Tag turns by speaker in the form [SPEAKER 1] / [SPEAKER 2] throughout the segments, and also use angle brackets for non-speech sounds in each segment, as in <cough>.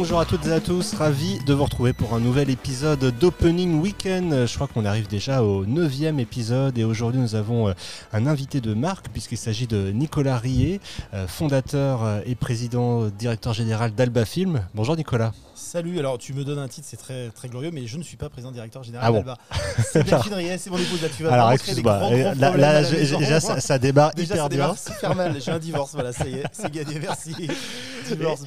[SPEAKER 1] Bonjour à toutes et à tous, ravi de vous retrouver pour un nouvel épisode d'Opening Weekend. Je crois qu'on arrive déjà au neuvième épisode et aujourd'hui nous avons euh, un invité de marque puisqu'il s'agit de Nicolas Rier, euh, fondateur euh, et président directeur général d'Alba Film. Bonjour Nicolas.
[SPEAKER 2] Salut, alors tu me donnes un titre, c'est très, très glorieux, mais je ne suis pas président directeur général
[SPEAKER 1] Ah bon.
[SPEAKER 2] d'Alba. C'est <laughs> Delphine Riet, c'est mon épouse, là tu vas
[SPEAKER 1] Alors excuse-moi, là, déjà ça, ça démarre
[SPEAKER 2] Déjà,
[SPEAKER 1] hyper
[SPEAKER 2] ça
[SPEAKER 1] bien.
[SPEAKER 2] super mal, j'ai un divorce, voilà, ça y est, c'est gagné, merci. <laughs> Divorce.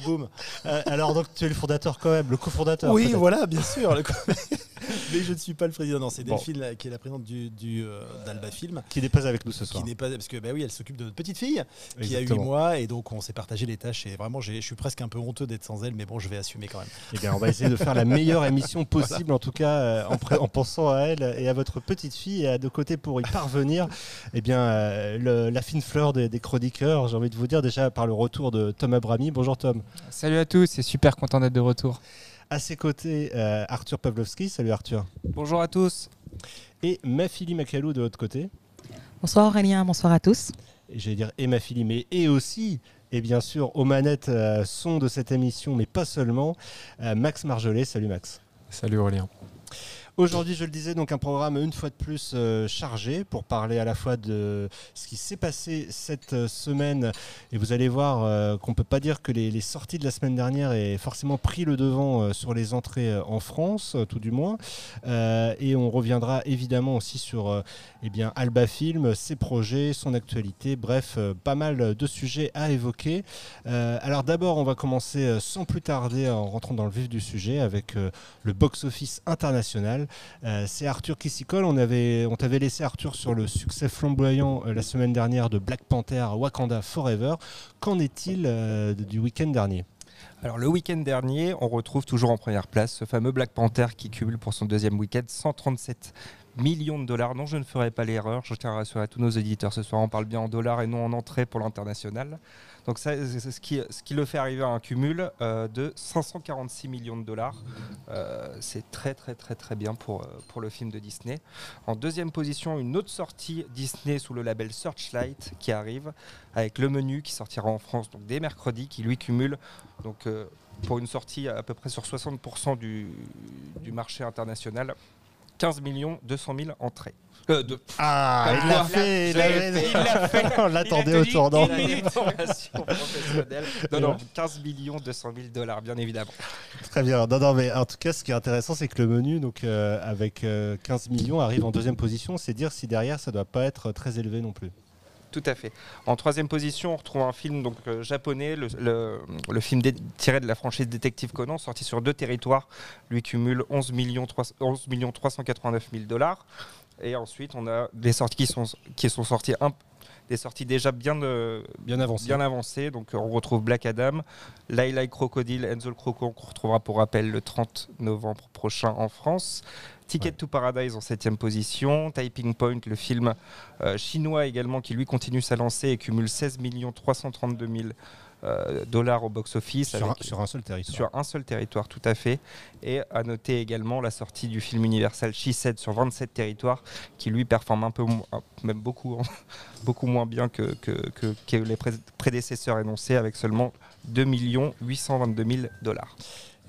[SPEAKER 1] Euh, alors donc tu es le fondateur quand même, le cofondateur.
[SPEAKER 2] Oui, voilà, bien sûr. le co- <laughs> mais je ne suis pas le président, non, c'est. Delphine qui est la présidente du, du, euh, d'Alba Film.
[SPEAKER 1] Qui n'est pas avec nous ce
[SPEAKER 2] Qui
[SPEAKER 1] soir.
[SPEAKER 2] n'est pas parce que bah oui elle s'occupe de notre petite fille qui a 8
[SPEAKER 1] Exactement.
[SPEAKER 2] mois et donc on s'est partagé les tâches et vraiment je suis presque un peu honteux d'être sans elle mais bon je vais assumer quand même.
[SPEAKER 1] Eh bien, on va essayer de faire la meilleure émission <laughs> possible, en tout cas euh, en, pensant à elle et à votre petite fille et à de côté pour y parvenir. Eh bien, euh, le- la fine fleur des, des chroniqueurs, j'ai envie de vous dire déjà par le retour de Tom Abrami. Bonjour Tom.
[SPEAKER 3] Salut à tous, c'est super content d'être de retour.
[SPEAKER 1] À ses côtés, euh, Arthur Pavlovski. Salut Arthur.
[SPEAKER 3] Bonjour à tous.
[SPEAKER 1] Et Mafili Makalou de l'autre côté.
[SPEAKER 4] Bonsoir Aurélien, bonsoir à tous.
[SPEAKER 1] Et j'allais dire et Mafili, mais et aussi. Et bien sûr, aux manettes euh, son de cette émission, mais pas seulement, euh, Max Marjolais. Salut Max.
[SPEAKER 3] Salut Aurélien.
[SPEAKER 1] Aujourd'hui, je le disais, donc un programme une fois de plus euh, chargé pour parler à la fois de ce qui s'est passé cette euh, semaine. Et vous allez voir euh, qu'on ne peut pas dire que les, sorties de la semaine dernière aient forcément pris le devant sur les entrées en France, tout du moins. Et on reviendra évidemment aussi sur eh bien, Alba Film, ses projets, son actualité. Bref, pas mal de sujets à évoquer. Alors d'abord, on va commencer sans plus tarder en rentrant dans le vif du sujet avec le box-office international. Euh, c'est Arthur qui s'y colle. On, avait, on t'avait laissé Arthur sur le succès flamboyant euh, la semaine dernière de Black Panther Wakanda Forever. Qu'en est-il euh, du week-end dernier?
[SPEAKER 5] Alors le week-end dernier, on retrouve toujours en première place ce fameux Black Panther qui cumule pour son deuxième week-end 137 millions de dollars. Non, je ne ferai pas l'erreur. Je tiens à rassurer tous nos éditeurs ce soir. On parle bien en dollars et non en entrée pour l'international. Donc ça, c'est ce qui, le fait arriver à un cumul euh, de 546 millions de dollars. Euh, c'est très très très très bien pour, euh, pour le film de Disney. En deuxième position, une autre sortie Disney sous le label Searchlight qui arrive avec le menu qui sortira en France dès mercredi, qui lui cumule donc pour une sortie à peu près sur 60% du, du marché international, 15 millions 200 000 entrées. Euh, de-
[SPEAKER 1] Ah,
[SPEAKER 5] il l'a fait, il l'a. <laughs>
[SPEAKER 1] On l'attendait au tournant.
[SPEAKER 5] Il a une formation <laughs> professionnelle. Non, non, 15 millions 200 000 dollars, bien évidemment.
[SPEAKER 1] Très bien. Non, non, mais en tout cas, ce qui est intéressant, c'est que le menu, donc euh, avec euh, 15 millions, arrive en deuxième position. C'est dire si derrière, ça doit pas être très élevé non plus.
[SPEAKER 5] Tout à fait. En troisième position, on retrouve un film donc, euh, japonais, le, le- le film dé- tiré de la franchise Détective Conan, sorti sur deux territoires, lui cumule 11 millions, 3, 11 millions 389 000 dollars. Et ensuite, on a des sorties qui sont, qui sont sorties un- des sorties déjà bien, euh,
[SPEAKER 1] Bien avancé.
[SPEAKER 5] bien avancées. Donc, euh, on retrouve Black Adam, Laila Crocodile, Enzo le Croco, qu'on retrouvera pour rappel le 30 novembre prochain en France. Ticket
[SPEAKER 1] Ouais.
[SPEAKER 5] to Paradise en septième position. Typing Point, le film euh, chinois également, qui lui continue sa lancée et cumule 16 332 000 euh, dollars au box-office.
[SPEAKER 1] sur, un,
[SPEAKER 5] avec-
[SPEAKER 1] sur un seul territoire.
[SPEAKER 5] sur un seul territoire, tout à fait. Et à noter également la sortie du film Universal She-Said sur 27 territoires, qui lui performe un peu moins, même beaucoup, <laughs> beaucoup moins bien que, que, que- que les pré- prédécesseurs énoncés, avec seulement 2 822 000 dollars.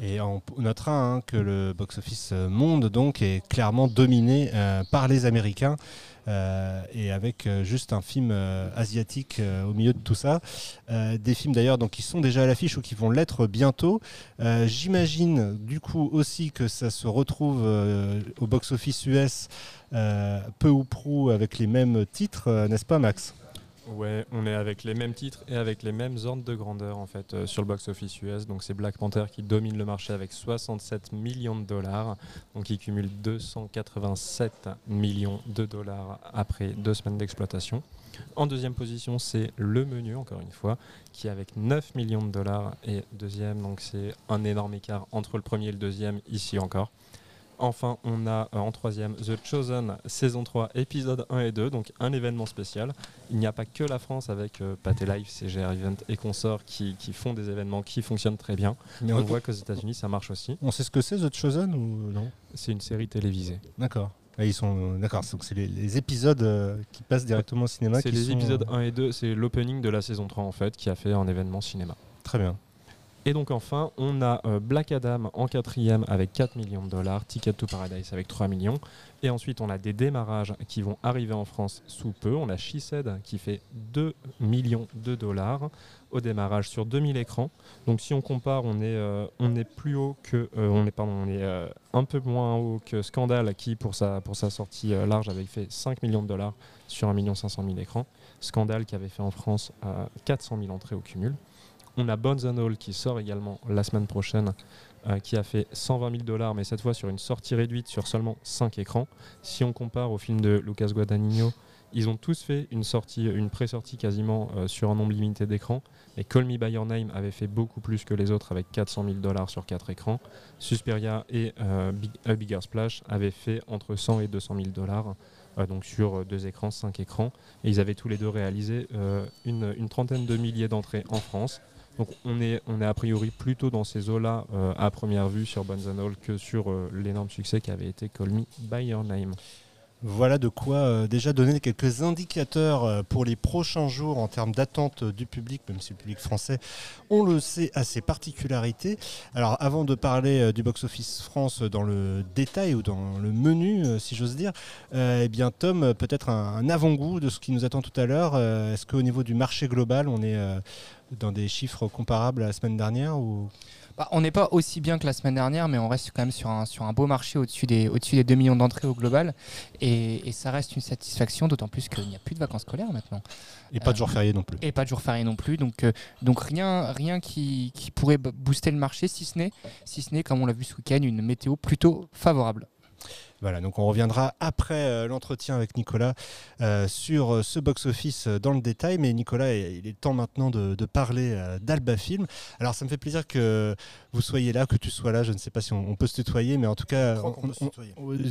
[SPEAKER 1] Et on notera hein, que le box-office monde donc est clairement dominé euh, par les Américains euh, et avec euh, juste un film euh, asiatique euh, au milieu de tout ça. Euh, des films d'ailleurs qui sont déjà à l'affiche ou qui vont l'être bientôt. Euh, J'imagine du coup aussi que ça se retrouve euh, au box-office US euh, peu ou prou avec les mêmes titres, euh, n'est-ce pas Max?
[SPEAKER 6] Ouais, on est avec les mêmes titres et avec les mêmes ordres de grandeur en fait euh, sur le box-office US. Donc c'est Black Panther qui domine le marché avec 67 millions de dollars, donc il cumule 287 millions de dollars après deux semaines d'exploitation. En deuxième position, c'est Le Menu, encore une fois, qui est avec 9 millions de dollars et deuxième, donc c'est un énorme écart entre le premier et le deuxième ici encore. Enfin, on a euh, en troisième The Chosen saison 3, épisode 1 et 2, donc un événement spécial. Il n'y a pas que la France avec euh, Pathé Live, CGR Event et consorts qui, qui font des événements qui fonctionnent très bien.
[SPEAKER 1] Mais
[SPEAKER 6] On
[SPEAKER 1] on,
[SPEAKER 6] voit qu'aux États-Unis, ça marche aussi.
[SPEAKER 1] on sait ce que c'est The Chosen ou non?
[SPEAKER 6] C'est une série télévisée.
[SPEAKER 1] D'accord. Ah, ils sont euh, d'accord. Donc c'est les, les épisodes euh, qui passent directement au cinéma.
[SPEAKER 6] C'est les
[SPEAKER 1] sont,
[SPEAKER 6] épisodes
[SPEAKER 1] euh,
[SPEAKER 6] 1 et 2, c'est l'opening de la saison 3 en fait, qui a fait un événement cinéma.
[SPEAKER 1] Très bien.
[SPEAKER 6] Et donc enfin, on a euh, Black Adam en quatrième avec 4 millions de dollars, Ticket to Paradise avec 3 millions. Et ensuite, on a des démarrages qui vont arriver en France sous peu. On a She qui fait 2 millions de dollars au démarrage sur 2000 écrans. Donc si on compare, on est, euh, on est plus haut que, euh, on est, on est un peu moins haut que Scandal qui pour sa, pour sa sortie large avait fait 5 millions de dollars sur 1 500 000 écrans. Scandal qui avait fait en France euh, 400 000 entrées au cumul. On a Bones and All qui sort également la semaine prochaine, euh, qui a fait 120 000 dollars, mais cette fois sur une sortie réduite sur seulement 5 écrans. Si on compare au film de Lucas Guadagnino, ils ont tous fait une sortie, une pré-sortie quasiment euh, sur un nombre limité d'écrans. Et Call Me By Your Name avait fait beaucoup plus que les autres avec 400 000 dollars sur 4 écrans. Suspiria et euh, A Bigger Splash avaient fait entre 100 et 200 000 dollars. donc sur deux écrans, cinq écrans. Et ils avaient tous les deux réalisé une trentaine de milliers d'entrées en France. Donc on est, on est a priori plutôt dans ces eaux-là euh, à première vue sur All que sur euh, l'énorme succès qui avait été Call Me By Your Name.
[SPEAKER 1] Voilà de quoi euh, déjà donner quelques indicateurs euh, pour les prochains jours en termes d'attente euh, du public, même si le public français, on le sait, a ses particularités. Alors avant de parler du box-office France dans le détail ou dans le menu, si j'ose dire, eh bien Tom, peut-être un, avant-goût de ce qui nous attend tout à l'heure. Est-ce qu'au niveau du marché global, on est dans des chiffres comparables à la semaine dernière.
[SPEAKER 3] Bah, on n'est pas aussi bien que la semaine dernière, mais on reste quand même sur un, sur un beau marché au-dessus des, des 2 millions d'entrées au global. Et, et ça reste une satisfaction, d'autant plus qu'il n'y a plus de vacances scolaires maintenant.
[SPEAKER 1] Et pas de
[SPEAKER 3] Euh,
[SPEAKER 1] jour férié non plus.
[SPEAKER 3] Et pas de jour férié non plus. Donc, euh, donc rien, rien qui, qui pourrait booster le marché, si ce n'est, si ce n'est comme on l'a vu ce week-end, une météo plutôt favorable.
[SPEAKER 1] Voilà, donc on reviendra après euh, l'entretien avec Nicolas euh, sur euh, ce box-office dans le détail. Mais Nicolas, il est temps maintenant de, parler d'Alba Film. Alors ça me fait plaisir que vous soyez là, que tu sois là. Je ne sais pas si on, on peut se tutoyer, mais en tout cas,
[SPEAKER 2] Je crois qu'on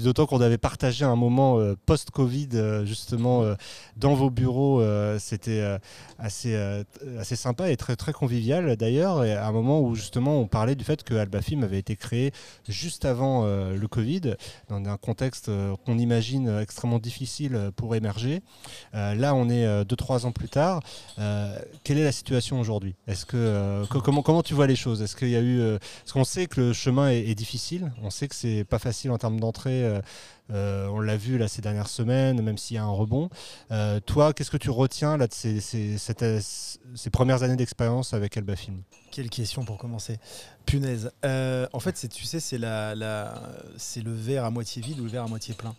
[SPEAKER 1] d'autant avait partagé un moment euh, post-Covid euh, justement euh, dans vos bureaux. euh, C'était euh, assez, euh, assez sympa et très, très convivial d'ailleurs. Et à un moment où justement on parlait du fait que Alba Film avait été créé juste avant euh, le Covid, dans un contexte euh, qu'on imagine euh, extrêmement difficile euh, pour émerger. Euh, là, on est 2-3 ans plus tard. Euh, quelle est la situation aujourd'hui? Est-ce que euh, co- comment comment tu vois les choses? Est-ce qu'il y a eu euh, Parce qu'on sait que le chemin est, difficile. On sait que c'est pas facile en termes d'entrée. euh, euh, on l'a vu là ces dernières semaines, même s'il y a un rebond. Euh, toi, qu'est-ce que tu retiens là de ces, premières années d'expérience avec Alba Film?
[SPEAKER 2] Quelle question pour commencer. Punaise. En fait, tu sais, c'est le verre à moitié vide ou le verre à moitié plein.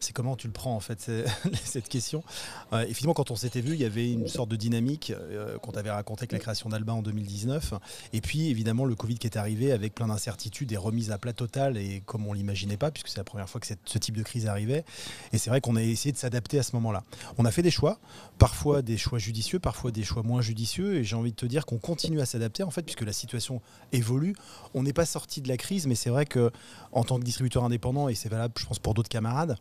[SPEAKER 2] C'est comment tu le prends, en fait, <laughs> cette question. Euh, effectivement, quand on s'était vu, il y avait une sorte de dynamique euh, qu'on t'avait raconté avec la création d'Alba en 2019. Et puis, évidemment, le Covid qui est arrivé avec plein d'incertitudes et remises à plat total, et comme on l'imaginait pas, puisque c'est la première fois que ce type de crise arrivait. Et c'est vrai qu'on a essayé de s'adapter à ce moment-là. On a fait des choix, parfois des choix judicieux, parfois des choix moins judicieux, et j'ai envie de te dire qu'on continue à s'adapter, en fait, puisque la situation évolue. On n'est pas sorti de la crise, mais c'est vrai que en tant que distributeur indépendant, et c'est valable, je pense, pour d'autres camarades,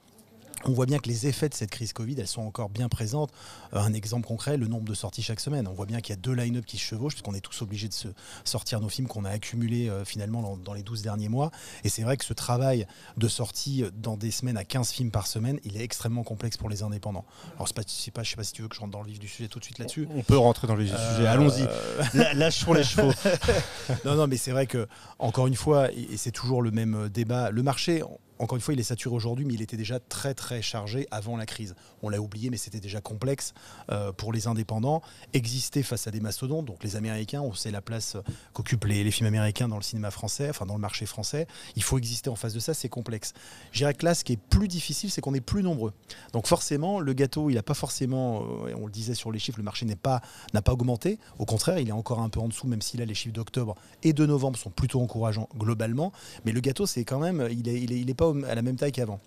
[SPEAKER 2] on voit bien que les effets de cette crise Covid, elles sont encore bien présentes. Euh, un exemple concret, le nombre de sorties chaque semaine. On voit bien qu'il y a deux line-up qui se chevauchent, puisqu'on est tous obligés de se sortir nos films qu'on a accumulés euh, finalement dans, les 12 derniers mois. Et c'est vrai que ce travail de sortie dans des semaines à 15 films par semaine, il est extrêmement complexe pour les indépendants. Alors, pas, je sais pas si tu veux que je rentre dans le vif du sujet tout de suite là-dessus.
[SPEAKER 1] On peut rentrer dans le vif du sujet.
[SPEAKER 2] Euh,
[SPEAKER 1] Allons-y. <laughs> La- Lâchons les chevaux. <laughs>
[SPEAKER 2] non, non, mais c'est vrai que, encore une fois, et c'est toujours le même euh, débat, le marché, encore une fois, il est saturé aujourd'hui, mais il était déjà très, très chargé avant la crise. On l'a oublié, mais c'était déjà complexe euh, pour les indépendants. Exister face à des mastodontes, donc les Américains, on sait la place qu'occupent les, films américains dans le cinéma français, enfin dans le marché français. Il faut exister en face de ça, c'est complexe. Je dirais que là, ce qui est plus difficile, c'est qu'on est plus nombreux. Donc forcément, le gâteau, il n'a pas forcément, euh, on le disait sur les chiffres, le marché n'est pas n'a pas augmenté. Au contraire, il est encore un peu en dessous, même si là, les chiffres d'octobre et de novembre sont plutôt encourageants globalement. Mais le gâteau, c'est quand même, il est, il est, il est pas à la même taille qu'avant.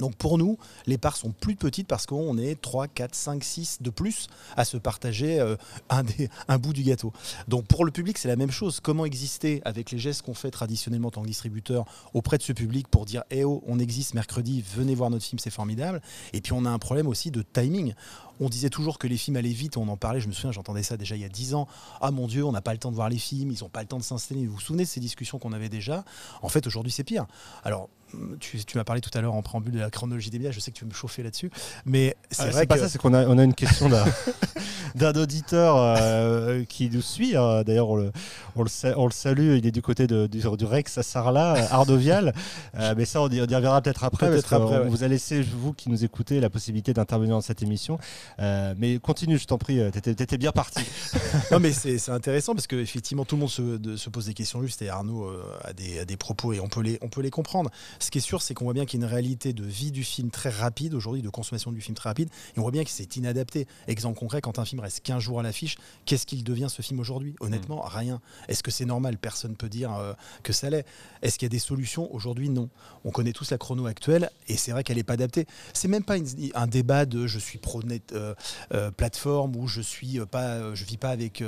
[SPEAKER 2] Donc pour nous, les parts sont plus petites parce qu'on est 3, 4, 5, 6 de plus à se partager euh, un, des- un bout du gâteau. Donc pour le public, c'est la même chose. Comment exister avec les gestes qu'on fait traditionnellement en tant que distributeur auprès de ce public pour dire Eh oh, on existe mercredi, venez voir notre film, c'est formidable. Et puis on a un problème aussi de timing. On disait toujours que les films allaient vite, on en parlait, je me souviens, j'entendais ça déjà il y a 10 ans. Ah mon Dieu, on n'a pas le temps de voir les films, ils n'ont pas le temps de s'installer. Vous vous souvenez de ces discussions qu'on avait déjà? En fait, aujourd'hui, c'est pire. Alors, tu, tu m'as parlé tout à l'heure en préambule de la chronologie des médias, je sais que tu veux me chauffer là-dessus, mais c'est
[SPEAKER 1] Ah,
[SPEAKER 2] vrai
[SPEAKER 1] pas
[SPEAKER 2] que...
[SPEAKER 1] ça, c'est qu'on a, on a une question <laughs> d'un auditeur euh, qui nous suit. hein. D'ailleurs, on le, on, le sa- on le salue. Il est du côté de, du, du Rex à Sarlat, euh, Ardovial. <laughs> Euh, mais ça, on y, on y reviendra peut-être après. Parce
[SPEAKER 2] ouais.
[SPEAKER 1] vous a laissé, vous qui nous écoutez, la possibilité d'intervenir dans cette émission. Euh, mais continue, je t'en prie. T'étais étais bien parti. <laughs>
[SPEAKER 2] non, mais c'est intéressant parce qu'effectivement, tout le monde se, de- se pose des questions justes et Arnaud a, des, a des propos et on peut, les, on peut les comprendre. Ce qui est sûr, c'est qu'on voit bien qu'il y a une réalité de vie du film très rapide aujourd'hui, de consommation du film très rapide, et on voit bien que c'est inadapté. Exemple concret, quand un film reste 15 jours à l'affiche, qu'est-ce qu'il devient ce film aujourd'hui? Honnêtement, rien. Est-ce que c'est normal? Personne ne peut dire euh, que ça l'est. Est-ce qu'il y a des solutions? Aujourd'hui, non. On connaît tous la chrono actuelle et c'est vrai qu'elle n'est pas adaptée. C'est même pas une- un débat de je suis pro-net euh, euh, plateforme ou je suis pas, je vis pas avec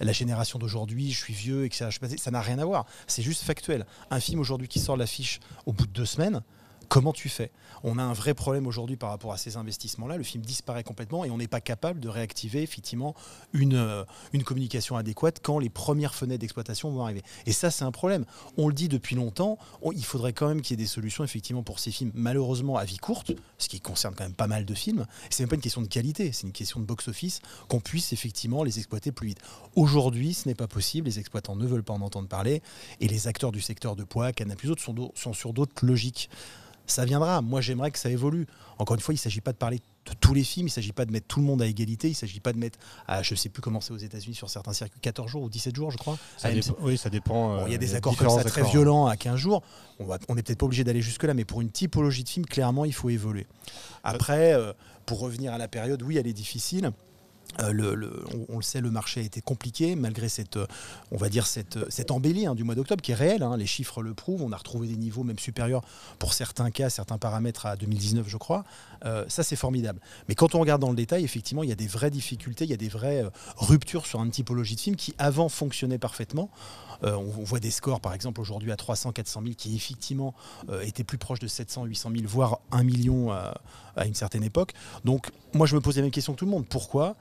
[SPEAKER 2] la génération d'aujourd'hui, je suis vieux, etc. Je sais pas, Ça n'a rien à voir. C'est juste factuel. Un film aujourd'hui qui sort l'affiche au bout de deux semaines, comment tu fais? On a un vrai problème aujourd'hui par rapport à ces investissements-là. Le film disparaît complètement et on n'est pas capable de réactiver effectivement une, euh, communication adéquate quand les premières fenêtres d'exploitation vont arriver. Et ça, c'est un problème. On le dit depuis longtemps. on- il faudrait quand même qu'il y ait des solutions effectivement pour ces films, malheureusement à vie courte, ce qui concerne quand même pas mal de films. C'est même pas une question de qualité, c'est une question de box-office, qu'on puisse effectivement les exploiter plus vite. Aujourd'hui, ce n'est pas possible. Les exploitants ne veulent pas en entendre parler et les acteurs du secteur de poids, Canal plus autres, sont sur d'autres logiques. Ça viendra. Moi, j'aimerais que ça évolue. Encore une fois, il ne s'agit pas de parler de tous les films, il ne s'agit pas de mettre tout le monde à égalité, il ne s'agit pas de mettre, à, je ne sais plus comment c'est aux États-Unis sur certains circuits, 14 jours ou 17 jours, je crois.
[SPEAKER 1] Ça dépend- oui, ça dépend.
[SPEAKER 2] Bon, il y a
[SPEAKER 1] euh,
[SPEAKER 2] des accords comme ça très
[SPEAKER 1] accords.
[SPEAKER 2] violents à 15 jours. On n'est peut-être pas obligé d'aller jusque-là, mais pour une typologie de film, clairement, il faut évoluer. Après, euh, pour revenir à la période, oui, elle est difficile. Euh, on, le sait, le marché a été compliqué malgré cette, euh, on va dire cette, euh, embellie hein, du mois d'octobre qui est réelle. hein. les chiffres le prouvent. On a retrouvé des niveaux même supérieurs pour certains cas, certains paramètres à 2019, je crois. Euh, ça, c'est formidable. Mais quand on regarde dans le détail, effectivement, il y a des vraies difficultés, il y a des vraies euh, ruptures sur une typologie de film qui avant fonctionnait parfaitement. Euh, on, voit des scores, par exemple, aujourd'hui à 300, 400 000, qui effectivement étaient plus proches de 700, 800 000, voire 1 million à, une certaine époque. Donc, moi, je me pose la même question que tout le monde. Pourquoi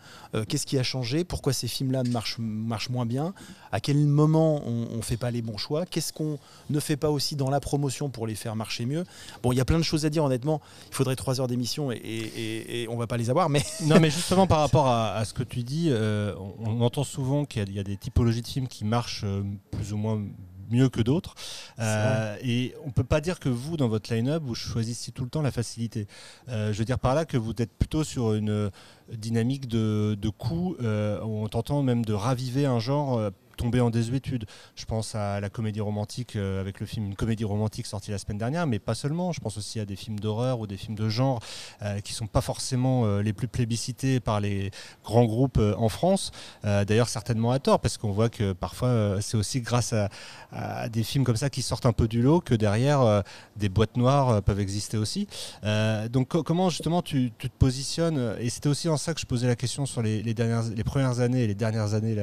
[SPEAKER 2] Qu'est-ce qui a changé? Pourquoi ces films-là marchent, marchent moins bien? À quel moment on ne fait pas les bons choix? Qu'est-ce qu'on ne fait pas aussi dans la promotion pour les faire marcher mieux? Bon, il y a plein de choses à dire, honnêtement. Il faudrait trois heures d'émission et, et, et- et on va pas les avoir, mais <laughs>
[SPEAKER 1] Non, mais justement par <laughs> rapport à, à ce que tu dis, euh, on, on entend souvent qu'il y, a- il y a des typologies de films qui marchent euh, plus ou moins mieux que d'autres. Euh, et on peut pas dire que vous, dans votre line-up, vous choisissez tout le temps la facilité. Euh, je veux dire par là que vous êtes plutôt sur une dynamique de, de coût, euh, où on t'entend même de raviver un genre. Tombé en désuétude. Je pense à la comédie romantique euh, avec le film Une comédie romantique sorti la semaine dernière, mais pas seulement. Je pense aussi à des films d'horreur ou des films de genre euh, qui sont pas forcément euh, les plus plébiscités par les grands groupes euh, en France. D'ailleurs, certainement à tort, parce qu'on voit que parfois c'est aussi grâce à, des films comme ça qui sortent un peu du lot que derrière des boîtes noires peuvent exister aussi. Donc co- comment justement tu, te positionnes Et c'était aussi en ça que je posais la question sur les, dernières, les premières années et les dernières années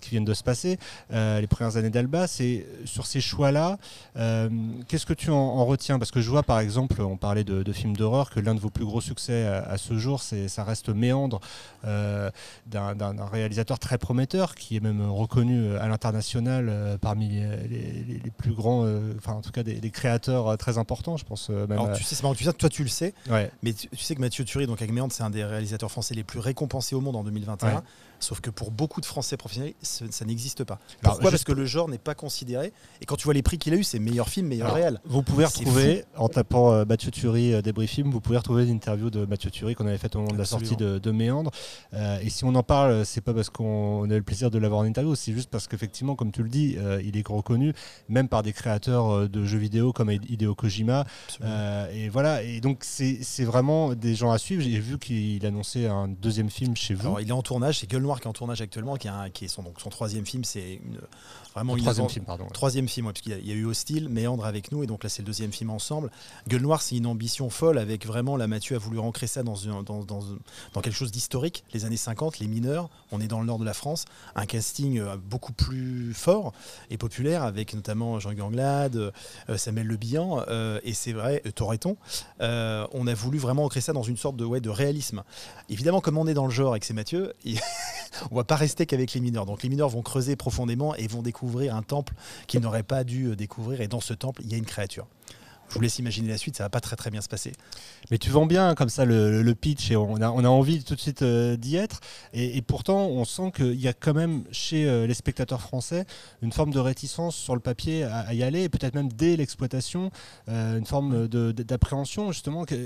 [SPEAKER 1] qui viennent de se passer, euh, les premières années d'Alba. C'est sur ces choix-là, euh, qu'est-ce que tu en, en retiens? Parce que je vois par exemple, on parlait de, de films d'horreur, que l'un de vos plus gros succès à, à ce jour, c'est ça reste Méandre euh, d'un réalisateur très prometteur qui est même reconnu euh, à l'international euh, parmi les, les- les plus grands, euh, enfin en tout cas des, des créateurs euh, très importants, je pense. euh, même
[SPEAKER 2] Alors, tu sais, c'est marrant tu ça, toi tu le sais,
[SPEAKER 1] ouais.
[SPEAKER 2] mais tu, tu sais que Mathieu Turi, donc avec Méandre, c'est un des réalisateurs français les plus récompensés au monde en 2021.
[SPEAKER 1] Ouais.
[SPEAKER 2] Sauf que pour beaucoup de Français professionnels, ce- ça n'existe pas.
[SPEAKER 1] Alors,
[SPEAKER 2] Pourquoi Parce que le genre n'est pas considéré. Et quand tu vois les prix qu'il a eu, c'est meilleur film, meilleur
[SPEAKER 1] Alors,
[SPEAKER 2] réel.
[SPEAKER 1] Vous pouvez retrouver, en tapant euh, Mathieu Thury euh, débris film, vous pouvez retrouver l'interview de Mathieu Thury qu'on avait faite au moment de la sortie de, de Méandre. Euh, et si on en parle, c'est pas parce qu'on a eu le plaisir de l'avoir en interview, c'est juste parce qu'effectivement, comme tu le dis, euh, il est reconnu même par des créateurs euh, de jeux vidéo comme Hideo Kojima. Euh, et voilà, et donc c'est c'est vraiment des gens à suivre. J'ai vu qu'il annonçait un deuxième film chez vous.
[SPEAKER 2] Alors, il est en tournage, c'est Gueule Qui est en tournage actuellement, qui, est son, son troisième film. C'est une, vraiment
[SPEAKER 1] Un
[SPEAKER 2] une
[SPEAKER 1] troisième film, pardon.
[SPEAKER 2] Troisième film, ouais, parce qu'il y, a- il y a eu Hostile, Méandre avec nous, et donc là c'est le deuxième film ensemble. Gueule Noire, c'est une ambition folle, avec vraiment, là Mathieu a voulu ancrer ça dans, une- dans, dans, dans quelque chose d'historique. Les années 50, les mineurs, on est dans le nord de la France, un casting euh, beaucoup plus fort et populaire, avec notamment Jean Ganglade, euh, Samuel Le Bihan, euh, et c'est vrai, Toreton. Euh, on a voulu vraiment ancrer ça dans une sorte de, ouais, de réalisme. Évidemment, comme on est dans le genre et que c'est Mathieu, <laughs> on va pas rester qu'avec les mineurs. Donc les mineurs vont creuser profondément et vont découvrir un temple qu'ils n'auraient pas dû euh, découvrir. Et dans ce temple, il y a une créature. Je vous laisse imaginer la suite, ça va pas très très bien se passer.
[SPEAKER 1] Mais tu vends bien comme ça le, le pitch et on a, on a envie tout de suite euh, d'y être. Et, et pourtant, on sent qu'il y a quand même chez euh, les spectateurs français une forme de réticence sur le papier à, à y aller, et peut-être même dès l'exploitation, euh, une forme d'appréhension justement. Que-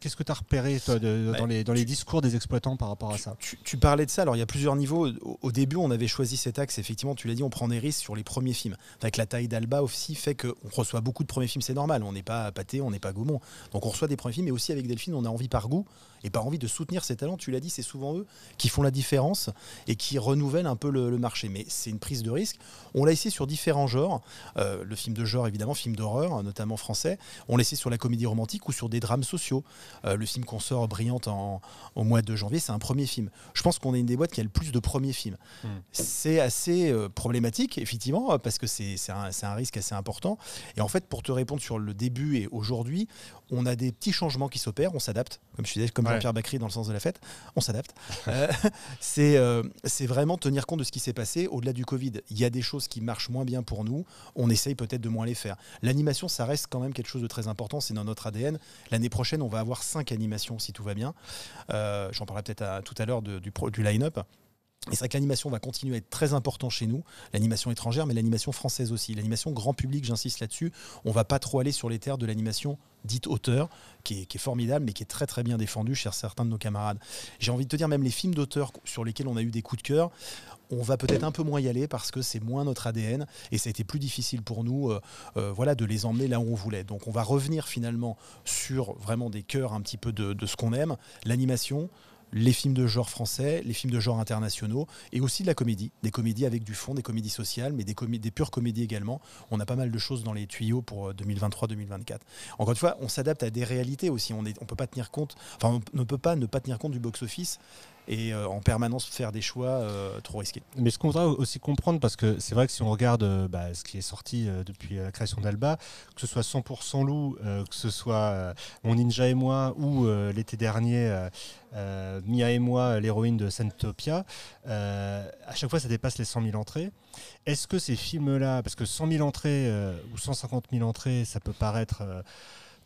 [SPEAKER 1] Qu'est-ce que tu as repéré toi, de-
[SPEAKER 2] Bah,
[SPEAKER 1] dans, les, dans les discours des exploitants par rapport à ça?
[SPEAKER 2] tu- tu parlais de ça, alors il y a plusieurs niveaux. Au, au début, on avait choisi cet axe, effectivement, tu l'as dit, on prend des risques sur les premiers films. Avec la taille d'Alba aussi fait qu'on reçoit beaucoup de premiers films, c'est normal, on n'est pas pâté, on n'est pas Gaumont. Donc on reçoit des premiers films, mais aussi avec Delphine, on a envie par goût et par envie de soutenir ces talents. Tu l'as dit, c'est souvent eux qui font la différence et qui renouvellent un peu le, le marché. Mais c'est une prise de risque. On l'a essayé sur différents genres. Euh, le film de genre, évidemment, film d'horreur, notamment français. On l'a essayé sur la comédie romantique ou sur des drames sociaux. Euh, le film qu'on sort brillante en, au mois de janvier, c'est un premier film. Je pense qu'on est une des boîtes qui a le plus de premiers films.
[SPEAKER 1] Hmm.
[SPEAKER 2] C'est assez euh, problématique, effectivement, parce que c'est un, un risque assez important. Et en fait, pour te répondre sur le début et aujourd'hui, on a des petits changements qui s'opèrent, on s'adapte, comme je disais, comme. Jean-Pierre Bacry dans le sens de la fête, on s'adapte. <laughs> Euh, c'est euh, c'est vraiment tenir compte de ce qui s'est passé au-delà du Covid. Il y a des choses qui marchent moins bien pour nous, on essaye peut-être de moins les faire. L'animation, ça reste quand même quelque chose de très important, c'est dans notre ADN. L'année prochaine, on va avoir cinq animations si tout va bien. Euh, J'en parlerai peut-être tout à l'heure de- du, pro- du line-up. Et c'est vrai que l'animation va continuer à être très important chez nous, l'animation étrangère, mais l'animation française aussi. L'animation grand public, j'insiste là-dessus, on va pas trop aller sur les terres de l'animation dite auteur, qui est, formidable, mais qui est très très bien défendue chez certains de nos camarades. J'ai envie de te dire, même les films d'auteur sur lesquels on a eu des coups de cœur, on va peut-être un peu moins y aller parce que c'est moins notre ADN et ça a été plus difficile pour nous euh, euh, voilà, de les emmener là où on voulait. Donc on va revenir finalement sur vraiment des cœurs un petit peu de ce qu'on aime, l'animation, les films de genre français, les films de genre internationaux et aussi de la comédie, des comédies avec du fond, des comédies sociales, mais des, comé- des pures comédies également. On a pas mal de choses dans les tuyaux pour euh, 2023-2024. Encore une fois, on s'adapte à des réalités aussi. On ne on peut pas tenir compte, enfin, on ne peut pas ne pas tenir compte du box-office et euh, en permanence faire des choix euh, trop risqués.
[SPEAKER 1] Mais ce qu'on voudrait aussi comprendre, parce que c'est vrai que si on regarde euh, bah, ce qui est sorti depuis la création d'Alba, que ce soit 100% loup, que ce soit Mon Ninja et moi, ou l'été dernier, Mia et moi, l'héroïne de Santopia, à chaque fois ça dépasse les 100 000 entrées. Est-ce que ces films-là, parce que 100 000 entrées ou 150 000 entrées, ça peut paraître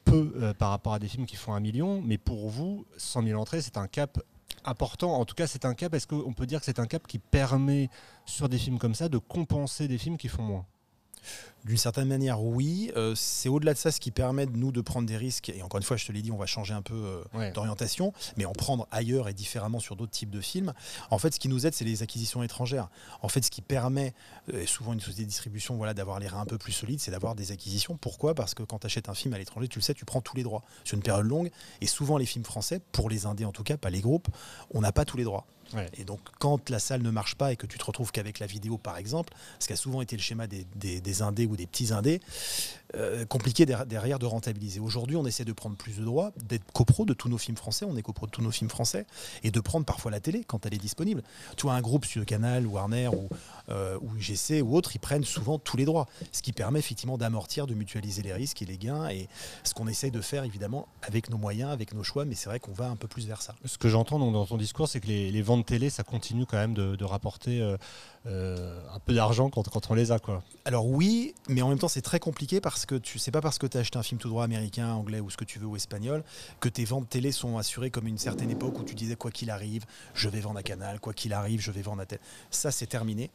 [SPEAKER 1] peu par rapport à des films qui font un million, mais pour vous, 100 000 entrées, c'est un cap important. En tout cas, c'est un cap. Est-ce qu'on peut dire que c'est un cap qui permet sur des films comme ça de compenser des films qui font moins?
[SPEAKER 2] D'une certaine manière, oui. Euh, c'est au-delà de ça ce qui permet de nous de prendre des risques. Et encore une fois, je te l'ai dit, on va changer un peu euh,
[SPEAKER 1] Ouais.
[SPEAKER 2] d'orientation, mais en prendre ailleurs et différemment sur d'autres types de films. En fait, ce qui nous aide, c'est les acquisitions étrangères. En fait, ce qui permet, euh, et souvent une société de distribution, voilà, d'avoir les reins un peu plus solides, c'est d'avoir des acquisitions. Pourquoi? Parce que quand tu achètes un film à l'étranger, tu le sais, tu prends tous les droits sur une période longue. Et souvent, les films français, pour les indés en tout cas, pas les groupes, on n'a pas tous les droits.
[SPEAKER 1] Ouais.
[SPEAKER 2] Et donc, quand la salle ne marche pas et que tu te retrouves qu'avec la vidéo, par exemple, ce qui a souvent été le schéma des, des- des indés ou des petits indés, euh, compliqué der- derrière de rentabiliser. Aujourd'hui, on essaie de prendre plus de droits, d'être copro de tous nos films français, on est copro de tous nos films français, et de prendre parfois la télé quand elle est disponible. Tu vois, un groupe sur canal, Warner, ou, euh, ou UGC, ou autre, ils prennent souvent tous les droits, ce qui permet effectivement d'amortir, de mutualiser les risques et les gains, et ce qu'on essaie de faire évidemment avec nos moyens, avec nos choix, mais c'est vrai qu'on va un peu plus vers ça.
[SPEAKER 1] Ce que j'entends dans ton discours, c'est que les, les ventes télé, ça continue quand même de, rapporter euh, euh, un peu d'argent quand, quand on les a. Quoi.
[SPEAKER 2] Alors oui, mais en même temps c'est très compliqué parce que tu sais pas parce que tu as acheté un film tout droit américain, anglais ou ce que tu veux ou espagnol que tes ventes télé sont assurées comme une certaine époque où tu disais quoi qu'il arrive, je vais vendre à Canal, quoi qu'il arrive, je vais vendre à tel. Ça c'est terminé.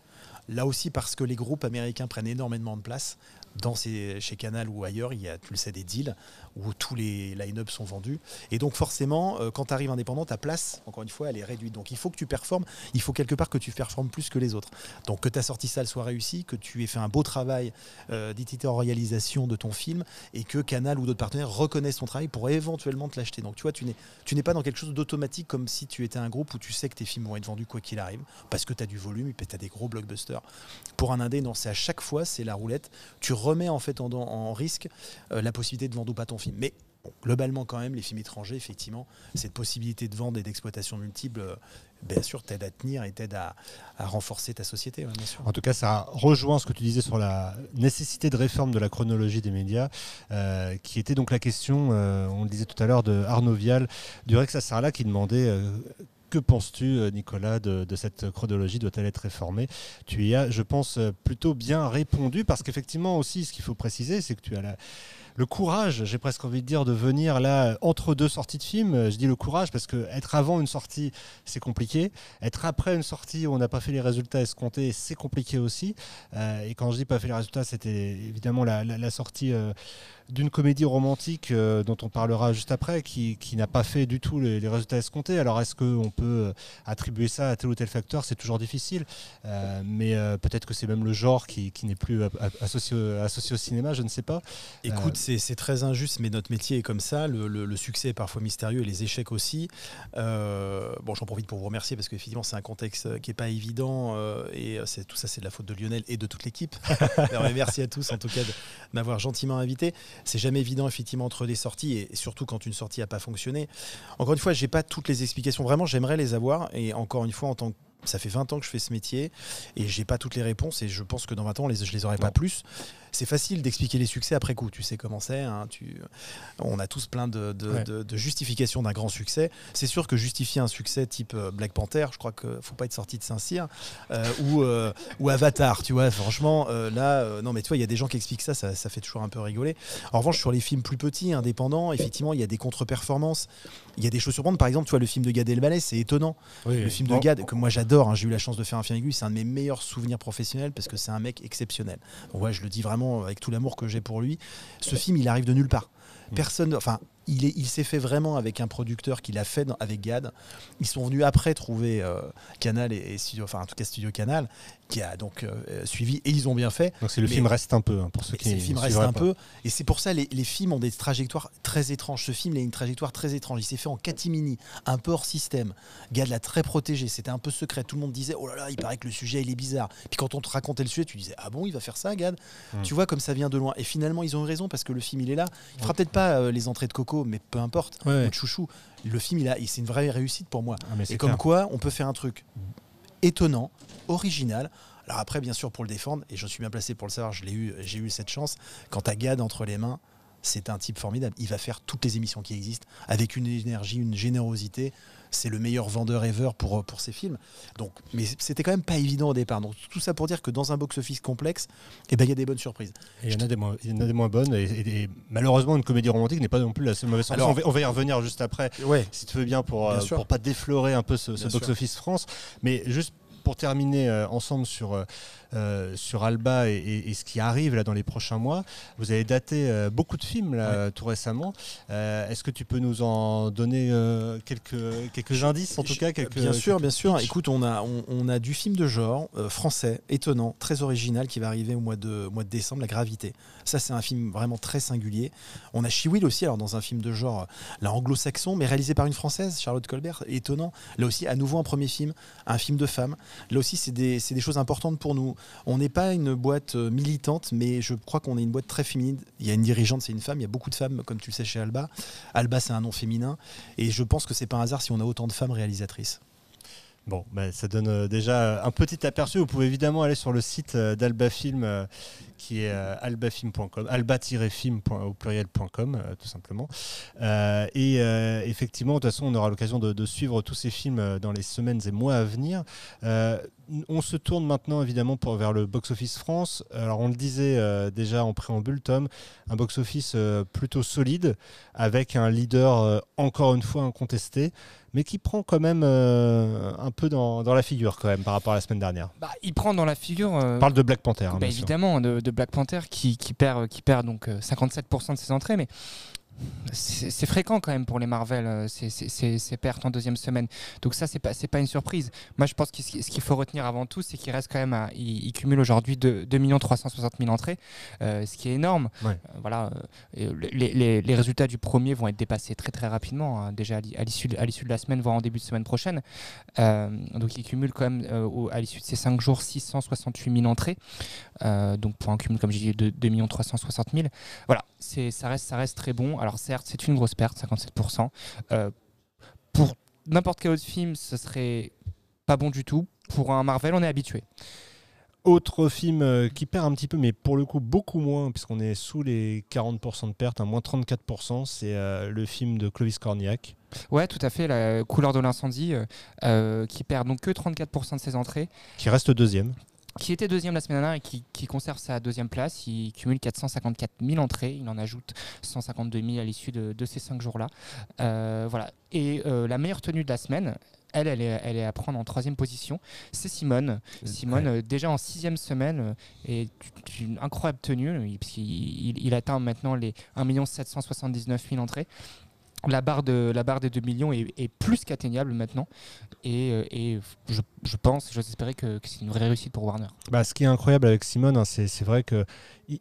[SPEAKER 2] Là aussi parce que les groupes américains prennent énormément de place dans ces, chez Canal ou ailleurs, il y a, tu le sais, des deals où tous les line-up sont vendus. Et donc forcément, euh, quand tu arrives indépendant, ta place, encore une fois, elle est réduite. Donc il faut que tu performes, il faut quelque part que tu performes plus que les autres. Donc que ta sortie salle soit réussie, que tu aies fait un beau travail euh, d'éditorialisation de ton film et que Canal ou d'autres partenaires reconnaissent ton travail pour éventuellement te l'acheter. Donc tu vois, tu n'es pas dans quelque chose d'automatique comme si tu étais un groupe où tu sais que tes films vont être vendus quoi qu'il arrive, parce que tu as du volume et tu as des gros blockbusters. Pour un indé, non, c'est à chaque fois, c'est la roulette. Tu remets en fait en, risque euh, la possibilité de vendre ou pas ton film. Mais globalement, quand même, les films étrangers, effectivement, cette possibilité de vente et d'exploitation multiple, euh, bien sûr, t'aide à tenir et t'aide à, renforcer ta société.
[SPEAKER 1] En tout cas, ça rejoint ce que tu disais sur la nécessité de réforme de la chronologie des médias, euh, qui était donc la question, on le disait tout à l'heure, de Arnaud Vial, du Rex Sarla, qui demandait que penses-tu, euh, Nicolas, de, cette chronologie Doit-elle être réformée? Tu y as, je pense, euh, plutôt bien répondu, parce qu'effectivement aussi, ce qu'il faut préciser, c'est que tu as le courage, j'ai presque envie de dire, de venir là entre deux sorties de films. Je dis le courage parce que être avant une sortie, c'est compliqué. Être après une sortie où on n'a pas fait les résultats escomptés, c'est compliqué aussi. Euh, et quand je dis pas fait les résultats, c'était évidemment la, sortie. euh, d'une comédie romantique euh, dont on parlera juste après, qui, qui n'a pas fait du tout les, les résultats escomptés. Alors est-ce qu'on peut euh, attribuer ça à tel ou tel facteur? C'est toujours difficile, Euh, mais euh, peut-être que c'est même le genre qui, qui n'est plus associé, au- associé au cinéma, je ne sais pas.
[SPEAKER 2] Écoute, c'est c'est très injuste, mais notre métier est comme ça. Le, le- le succès est parfois mystérieux et les échecs aussi. Bon, j'en profite pour vous remercier parce qu'effectivement, c'est un contexte qui n'est pas évident et tout ça, c'est de la faute de Lionel et de toute l'équipe. <laughs> Merci à tous en tout cas de m'avoir gentiment invité. C'est jamais évident effectivement entre des sorties et surtout quand une sortie n'a pas fonctionné. Encore une fois, j'ai pas toutes les explications. Vraiment, j'aimerais les avoir et encore une fois, en tant que ça fait 20 ans que je fais ce métier et j'ai pas toutes les réponses et je pense que dans 20 ans, je les aurai pas plus. C'est facile d'expliquer les succès après coup. Tu sais comment c'est. hein, tu... On a tous plein de, de-
[SPEAKER 1] Ouais.
[SPEAKER 2] de- de justifications d'un grand succès. C'est sûr que justifier un succès type euh, Black Panther, je crois qu'il faut pas être sorti de Saint-Cyr euh, ou, euh, ou Avatar. Tu vois, franchement, euh, là, non, mais tu vois, il y a des gens qui expliquent ça, ça, ça fait toujours un peu rigoler. En revanche, sur les films plus petits, indépendants, effectivement, il y a des contre-performances. Il y a des choses surprenantes. Par exemple, tu vois, le film de Gad Elmaleh, c'est étonnant. Le film de Gad, que moi j'adore, hein, j'ai eu la chance de faire un film lui, c'est un de mes meilleurs souvenirs professionnels parce que c'est un mec exceptionnel. Donc, ouais, je le dis vraiment avec tout l'amour que j'ai pour lui. Ce film, il arrive de nulle part. Personne, enfin, il est- il s'est fait vraiment avec un producteur qui l'a fait dans- avec Gad. Ils sont venus après trouver euh, Canal et, et Studio, enfin en tout cas Studio Canal, qui a donc euh, suivi et ils ont bien fait.
[SPEAKER 1] Donc c'est le
[SPEAKER 2] Mais-
[SPEAKER 1] film reste un peu hein, pour ceux qui
[SPEAKER 2] films restent
[SPEAKER 1] suivraient
[SPEAKER 2] un
[SPEAKER 1] pas.
[SPEAKER 2] peu. Et c'est pour ça les, les films ont des trajectoires très étranges. Ce film il a une trajectoire très étrange. Il s'est fait en catimini, un peu hors système. Gad l'a très protégé. C'était un peu secret. Tout le monde disait oh là là, il paraît que le sujet il est bizarre. Puis quand on te racontait le sujet, tu disais ah bon, il va faire ça, Gad?
[SPEAKER 1] Hmm.
[SPEAKER 2] Tu vois comme ça vient de loin. Et finalement ils ont eu raison parce que le film il est là. Il fera peut-être pas euh, les entrées de Coco, mais peu importe.
[SPEAKER 1] Ouais.
[SPEAKER 2] Chouchou. Le film il a, c'est une vraie réussite pour moi.
[SPEAKER 1] Ah, mais
[SPEAKER 2] Et comme
[SPEAKER 1] clair.
[SPEAKER 2] quoi, on peut faire un truc étonnant, original. Alors après, bien sûr, pour le défendre, et je suis bien placé pour le savoir, je eu, j'ai eu cette chance. Quand à Gad entre les mains, c'est un type formidable. Il va faire toutes les émissions qui existent avec une énergie, une générosité. C'est le meilleur vendeur ever pour, pour ses films. Donc, mais c'était quand même pas évident au départ. Donc tout ça pour dire que dans un box-office complexe, eh ben, il y a des bonnes surprises.
[SPEAKER 1] Il y en a des moins, il y en a des moins bonnes. Et, et- et malheureusement, une comédie romantique n'est pas non plus la seule mauvaise sortie.
[SPEAKER 2] Alors-
[SPEAKER 1] on, va, on va y revenir juste après,
[SPEAKER 2] Ouais.
[SPEAKER 1] si tu veux bien, pour
[SPEAKER 2] Bien
[SPEAKER 1] euh, pas déflorer un peu ce, box-office France. Mais juste pour terminer euh, ensemble sur, euh, euh, sur Alba et, et- et ce qui arrive là dans les prochains mois, vous avez daté euh, beaucoup de films là, tout récemment. Euh, Est-ce que tu peux nous en donner quelques, quelques indices, en tout cas quelques,
[SPEAKER 2] Bien sûr,
[SPEAKER 1] quelques
[SPEAKER 2] bien sûr. Écoute, on a, on, on a du film de genre français, étonnant, très original, qui va arriver au mois de, mois de décembre, La Gravité. Ça, c'est un film vraiment très singulier. On a Chiwill aussi, alors dans un film de genre, là, anglo-saxon, mais réalisé par une française, Charlotte Colbert, étonnant. Là aussi, à nouveau, un premier film, un film de femme. Là aussi, c'est des, c'est des choses importantes pour nous. On n'est pas une boîte euh, militante, mais je crois qu'on est une boîte très féminine. Il y a une dirigeante, c'est une femme. Il y a beaucoup de femmes, comme tu le sais chez Alba. Alba, c'est un nom féminin. Et je pense que c'est pas un hasard si on a autant de femmes réalisatrices.
[SPEAKER 1] Bon, bah, ça donne euh, déjà un petit aperçu. Vous pouvez évidemment aller sur le site euh, d'Alba Film, euh, qui est albafilm.com, alba-film au pluriel.com, tout simplement. Et effectivement, de toute façon, on aura l'occasion de, suivre tous ces films dans les semaines et mois à venir. On se tourne maintenant évidemment vers le box-office France. Alors on le disait déjà en préambule, Tom, un box-office plutôt solide, avec un leader encore une fois incontesté, mais qui prend quand même euh, un peu dans, dans la figure quand même par rapport à la semaine dernière.
[SPEAKER 3] Bah, il prend dans la figure. euh,
[SPEAKER 1] On parle de Black Panther, hein,
[SPEAKER 3] bah, évidemment, de, de Black Panther qui, qui perd, qui perd donc euh, 57% de ses entrées, mais c'est fréquent quand même pour les Marvel, euh, ces- pertes en deuxième semaine. Donc ça, c'est pas, pas une surprise. Moi, je pense que ce qu'il faut retenir avant tout, c'est qu'il reste quand même, à, il, il cumule aujourd'hui 2, 2 360 000 entrées, euh, ce qui est énorme.
[SPEAKER 1] Ouais.
[SPEAKER 3] Euh, voilà, euh, les, les- les résultats du premier vont être dépassés très très rapidement, hein, déjà à l'i- à l'issue de, la semaine, voire en début de semaine prochaine. Donc il cumule quand même au- à l'issue de ces 5 jours 668 000 entrées. Donc pour un cumul, comme j'ai dit, de 2 360 000. Voilà, ça, reste, ça reste très bon. Alors certes, c'est une grosse perte, 57%. Euh, pour n'importe quel autre film, ce serait pas bon du tout. Pour un Marvel, on est habitué.
[SPEAKER 1] Autre film euh, qui perd un petit peu, mais pour le coup beaucoup moins, puisqu'on est sous les 40% de perte, à moins 34%, c'est euh, le film de Clovis Cornillac.
[SPEAKER 3] Ouais, tout à fait. La couleur de l'incendie, euh, qui perd donc que 34% de ses entrées.
[SPEAKER 1] qui reste deuxième.
[SPEAKER 3] Qui était deuxième la semaine dernière et qui, qui conserve sa deuxième place. Il cumule 454 000 entrées. Il en ajoute 152 000 à l'issue de, de ces cinq jours-là. Euh, voilà. Et euh, la meilleure tenue de la semaine, elle, elle est, elle est à prendre en troisième position. C'est Simone. Simone, euh, déjà en sixième semaine, est une incroyable tenue. Il, puisqu'il- il- il atteint maintenant les 1 779 000 entrées. La barre, de, la barre des 2 millions est, plus qu'atteignable maintenant. Et, euh, et je, je pense, j'ose espérer que, c'est une vraie réussite pour Warner.
[SPEAKER 1] Bah, ce qui est incroyable avec Simone, hein, c'est c'est vrai que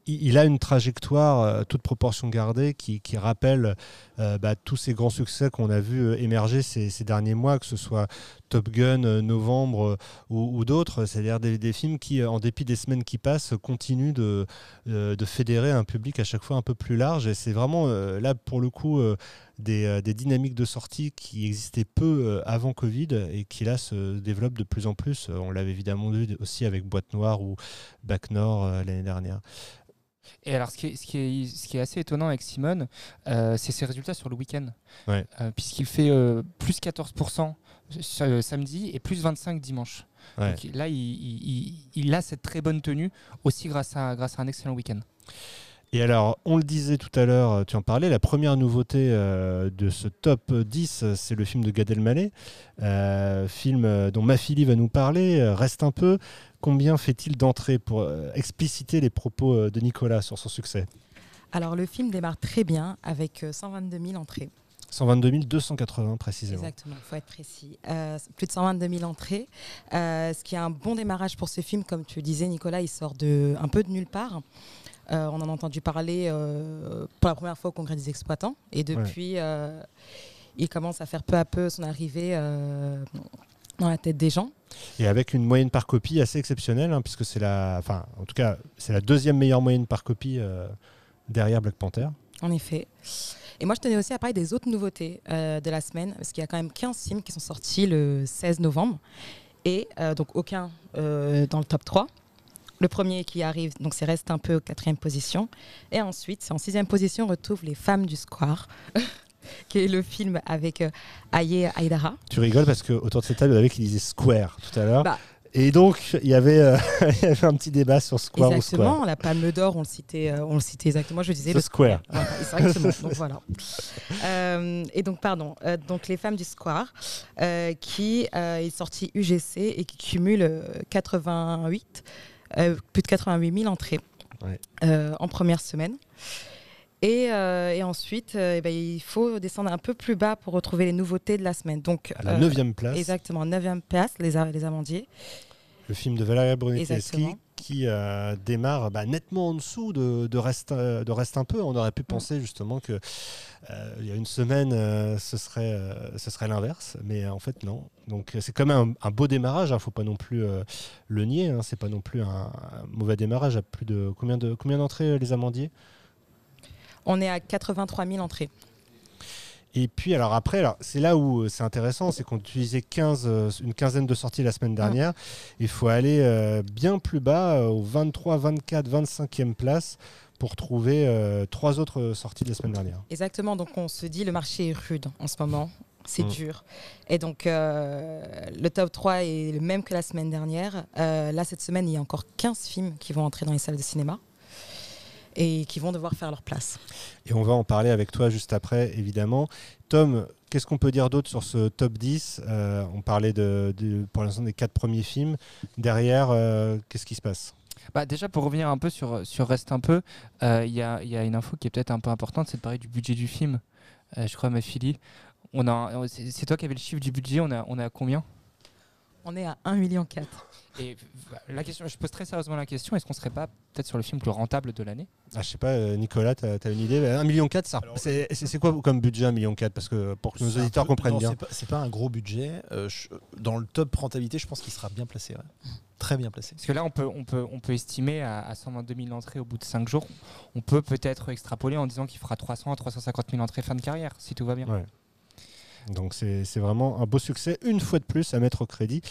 [SPEAKER 1] il, a une trajectoire, euh, toute proportion gardée, qui, rappelle euh, bah, tous ces grands succès qu'on a vus émerger ces, derniers mois, que ce soit Top Gun, Novembre ou, d'autres. C'est-à-dire des, films qui, en dépit des semaines qui passent, continuent de, fédérer un public à chaque fois un peu plus large. Et c'est vraiment là, pour le coup, des, euh, des dynamiques de sortie qui existaient peu euh, avant Covid et qui là se développent de plus en plus. Euh, On l'avait évidemment vu aussi avec Boîte Noire ou Bac Nord l'année dernière.
[SPEAKER 3] Et alors, ce qui est, ce qui est, ce qui est assez étonnant avec Simone, euh, c'est ses résultats sur le week-end.
[SPEAKER 1] Ouais.
[SPEAKER 3] Euh, Puisqu'il fait euh, plus 14% sur- euh, samedi et plus 25% dimanche.
[SPEAKER 1] Ouais.
[SPEAKER 3] Donc là, il, il- il- il a cette très bonne tenue aussi grâce à, grâce à un excellent week-end.
[SPEAKER 1] Et alors, on le disait tout à l'heure, euh, tu en parlais, la première nouveauté euh, de ce top 10, euh, c'est le film de Gad Elmaleh, euh, film dont Mafili va nous parler. Reste un peu, combien fait-il d'entrées pour expliciter les propos de Nicolas sur son succès?
[SPEAKER 4] Alors le film démarre très bien avec euh, 122 000 entrées.
[SPEAKER 1] 122 280 précisément.
[SPEAKER 4] Exactement, il faut être précis. Euh, plus de 122 000 entrées, euh, ce qui est un bon démarrage pour ce film. Comme tu le disais, Nicolas, il sort de, un peu de nulle part. Euh, on en a entendu parler euh, pour la première fois au Congrès des exploitants. Et depuis, euh, il commence à faire peu à peu son arrivée dans la tête des gens.
[SPEAKER 1] Et avec une moyenne par copie assez exceptionnelle, hein, puisque c'est la, enfin, en tout cas, c'est la deuxième meilleure moyenne par copie derrière Black Panther.
[SPEAKER 4] En effet. Et moi, je tenais aussi à parler des autres nouveautés euh, de la semaine, parce qu'il y a quand même 15 films qui sont sortis le 16 novembre, et euh, donc aucun euh, dans le top 3. Le premier qui arrive, donc c'est reste un peu quatrième position. Et ensuite, en sixième position, on retrouve Les Femmes du Square, <laughs> qui est le film avec euh, Aye Aïdara.
[SPEAKER 1] Tu rigoles parce que autour de cette table, il y en avait qui disaient Square tout à l'heure.
[SPEAKER 4] Bah.
[SPEAKER 1] Et donc, il y, avait, euh, <laughs> il y avait un petit débat sur Square ou Square.
[SPEAKER 4] Exactement, la Palme d'Or, on le citait, euh, on le citait exactement. Je disais
[SPEAKER 1] The
[SPEAKER 4] le
[SPEAKER 1] Square.
[SPEAKER 4] Voilà, exactement. donc <laughs> voilà. Euh, et donc pardon. donc les femmes du Square, qui est sorti UGC et qui cumule euh, 88, euh, plus de 88 000 entrées
[SPEAKER 1] Ouais.
[SPEAKER 4] euh, en première semaine. Et, euh, et ensuite, euh, eh ben, il faut descendre un peu plus bas pour retrouver les nouveautés de la semaine. Donc,
[SPEAKER 1] À la
[SPEAKER 4] euh,
[SPEAKER 1] neuvième place,
[SPEAKER 4] Exactement, 9e place, les, les amandiers.
[SPEAKER 1] le film de Valeria Brunelleschi. Qui euh, démarre bah, nettement en dessous de, de, reste, euh, de Reste un peu. On aurait pu penser justement que euh, il y a une semaine, euh, ce serait, ce serait l'inverse, mais en fait non. Donc c'est quand même un, un beau démarrage. Il ne faut pas non plus le nier. Hein, c'est pas non plus un, un mauvais démarrage. À plus de combien de combien d'entrées les amandiers?
[SPEAKER 4] On est à 83 000 entrées.
[SPEAKER 1] Et puis alors après, alors, c'est là où euh, c'est intéressant, c'est qu'on utilisait 15, euh, une quinzaine de sorties la semaine dernière. Il faut aller euh, bien plus bas, au 23, 24, 25e place, pour trouver euh, trois autres sorties de la semaine dernière.
[SPEAKER 4] Exactement, donc on se dit le marché est rude en ce moment, c'est
[SPEAKER 1] Mm.
[SPEAKER 4] dur. Et donc euh, le top 3 est le même que la semaine dernière. Là, cette semaine, il y a encore 15 films qui vont entrer dans les salles de cinéma et qui vont devoir faire leur place.
[SPEAKER 1] Et on va en parler avec toi juste après, évidemment. Tom, qu'est-ce qu'on peut dire d'autre sur ce top 10 Euh, On parlait de, de- pour l'instant des quatre premiers films. Derrière, euh, qu'est-ce qui se passe?
[SPEAKER 3] Bah, déjà, pour revenir un peu sur, sur Reste un peu, euh, il y, a, il y a une info qui est peut-être un peu importante, c'est de parler du budget du film. Euh, je crois, ma fille, on a, c'est c'est toi qui avais le chiffre du budget, on a, on a combien?
[SPEAKER 4] On est à 1,4 million.
[SPEAKER 3] Et la question, je pose très sérieusement la question est-ce qu'on serait pas peut-être sur le film le plus rentable de l'année?
[SPEAKER 1] Ah, Je sais pas, euh, Nicolas, tu as, une idée? 1,4 million, c'est quoi comme budget 1,4 million Parce que pour que nos auditeurs
[SPEAKER 2] peu-
[SPEAKER 1] comprennent
[SPEAKER 2] non,
[SPEAKER 1] bien.
[SPEAKER 2] C'est pas, pas un gros budget. Euh, je- dans le top rentabilité, je pense qu'il sera bien placé. ouais. Très bien placé.
[SPEAKER 3] Parce que là, on peut, on peut, on peut estimer à, à 122 000 entrées au bout de 5 jours. On peut peut-être extrapoler en disant qu'il fera 300 à 350 000 entrées fin de carrière, si tout va bien.
[SPEAKER 1] Ouais. Donc c'est vraiment un beau succès, une fois de plus, à mettre au crédit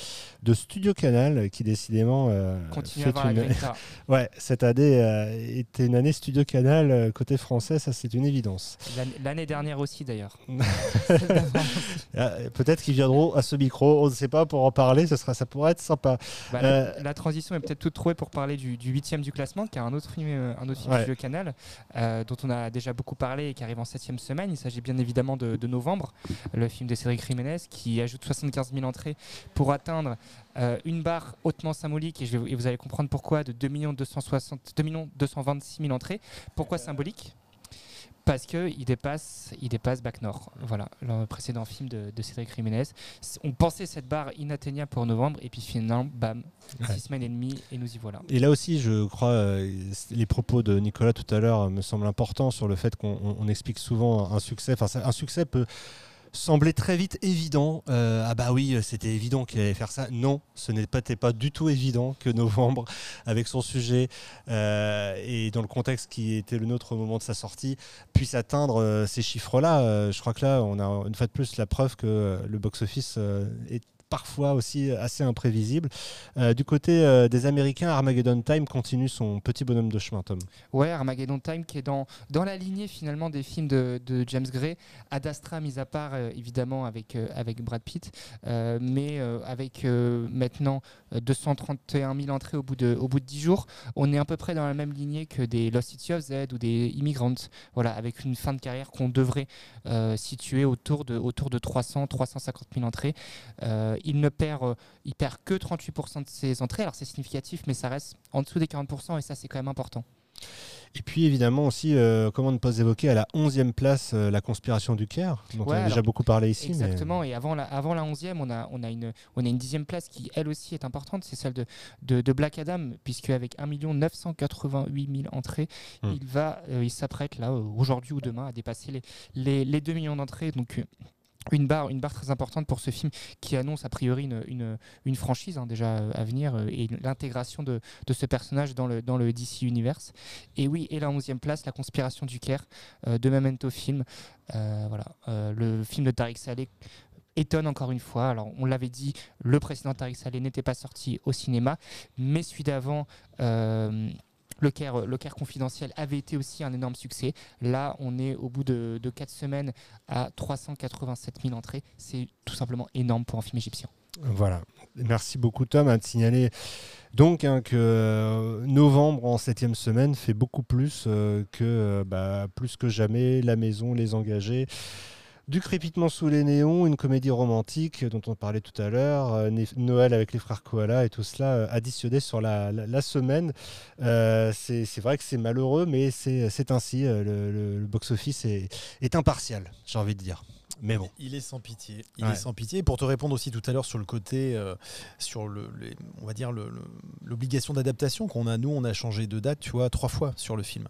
[SPEAKER 1] de Studio Canal, qui décidément euh,
[SPEAKER 3] Continue à
[SPEAKER 1] fait
[SPEAKER 3] avoir la
[SPEAKER 1] une-. <laughs> Ouais, cette année euh, était une année Studio Canal euh, côté français, ça c'est une évidence.
[SPEAKER 3] L'année- dernière aussi d'ailleurs.
[SPEAKER 1] Euh, <laughs> Peut-être qu'ils viendront à ce micro, on ne sait pas pour en parler, ce sera, ça pourrait être sympa.
[SPEAKER 3] Bah,
[SPEAKER 1] Euh,
[SPEAKER 3] la, la transition est peut-être toute trouvée pour parler du, du huitième du classement, qui est un autre film, un autre film
[SPEAKER 1] Ouais.
[SPEAKER 3] du Canal, dont on a déjà beaucoup parlé et qui arrive en septième semaine. Il s'agit bien évidemment de, de Novembre, le film de Cédric Jiménez, qui ajoute 75 000 entrées pour atteindre euh, une barre hautement symbolique, et, je et vous allez comprendre pourquoi, de 2 260 2 226 000 entrées. Pourquoi symbolique? Parce qu'il dépasse, il dépasse Bac Nord, voilà, le précédent film de, de Cédric Jiménez. On pensait cette barre inatteignable pour novembre, et puis finalement, bam,
[SPEAKER 1] Ouais.
[SPEAKER 3] six semaines et demie, et nous y voilà.
[SPEAKER 1] Et là aussi, je crois, euh, les propos de Nicolas tout à l'heure euh, me semblent importants sur le fait qu'on on- on explique souvent un succès. Enfin, un succès peut sembler très vite évident. Euh, ah bah oui, c'était évident qu'il allait faire ça. Non, ce n'était pas du tout évident que Novembre, avec son sujet euh, et dans le contexte qui était le nôtre au moment de sa sortie, puisse atteindre euh, ces chiffres-là. Je crois que là, on a une fois de plus la preuve que le box-office est parfois aussi assez imprévisible. Euh, du côté euh, des Américains, Armageddon Time continue son petit bonhomme de chemin, Tom.
[SPEAKER 3] Ouais, Armageddon Time qui est dans, dans la lignée finalement des films de, James Gray, Ad Astra mis à part euh, évidemment avec, avec Brad Pitt, mais avec maintenant euh, 231 000 entrées au bout, de, au bout de 10 jours, on est à peu près dans la même lignée que des Lost City of Z ou des Immigrants, voilà, avec une fin de carrière qu'on devrait situer autour de, autour de 300, 350 000 entrées. Il ne perd, euh, il perd que 38% de ses entrées, alors c'est significatif, mais ça reste en dessous des 40% et ça c'est quand même important.
[SPEAKER 1] Et puis évidemment aussi, euh, comment ne pas évoquer à la 11e place euh, la conspiration du Caire, dont on a déjà beaucoup parlé ici. mais-
[SPEAKER 3] Exactement, et avant la, avant la 11e, on a, on, a une, on a une dixième place qui, elle aussi, est importante, c'est celle de, de, de Black Adam, puisque avec 1 988 000 entrées,
[SPEAKER 1] Hmm.
[SPEAKER 3] il va, euh, il s'apprête là, aujourd'hui ou demain, à dépasser les, les, les 2 millions d'entrées. Donc, une barre, très importante pour ce film qui annonce a priori une, franchise hein, déjà à venir euh, et l'intégration de, ce personnage dans le, DC Universe. Et oui, et la 11e place, La conspiration du Caire euh, de Memento Film. Euh, le film de Tariq Saleh étonne encore une fois. Alors, on l'avait dit, le précédent Tariq Saleh n'était pas sorti au cinéma, mais celui d'avant. Le Caire, le confidentiel avait été aussi un énorme succès. Là, on est au bout de, de 4 semaines à 387 000 entrées. C'est tout simplement énorme pour un film égyptien.
[SPEAKER 1] Voilà. Merci beaucoup Tom à te signaler donc hein, que euh, novembre en septième semaine fait beaucoup plus euh, que euh, bah, plus que jamais la maison, les engagés. Du crépitement sous les néons, une comédie romantique dont on parlait tout à l'heure, euh, Noël avec les frères Koala et tout cela euh, additionné sur la, semaine. Euh, c'est vrai que c'est malheureux, mais c'est ainsi. le box-office est, est impartial, j'ai envie de dire. Mais bon.
[SPEAKER 2] Il est sans pitié. Il
[SPEAKER 1] Ouais.
[SPEAKER 2] est sans pitié. Pour te répondre aussi tout à l'heure sur le côté, euh, sur le, les- on va dire l'obligation d'adaptation qu'on a. Nous, on a changé de date, tu vois, trois fois sur le film.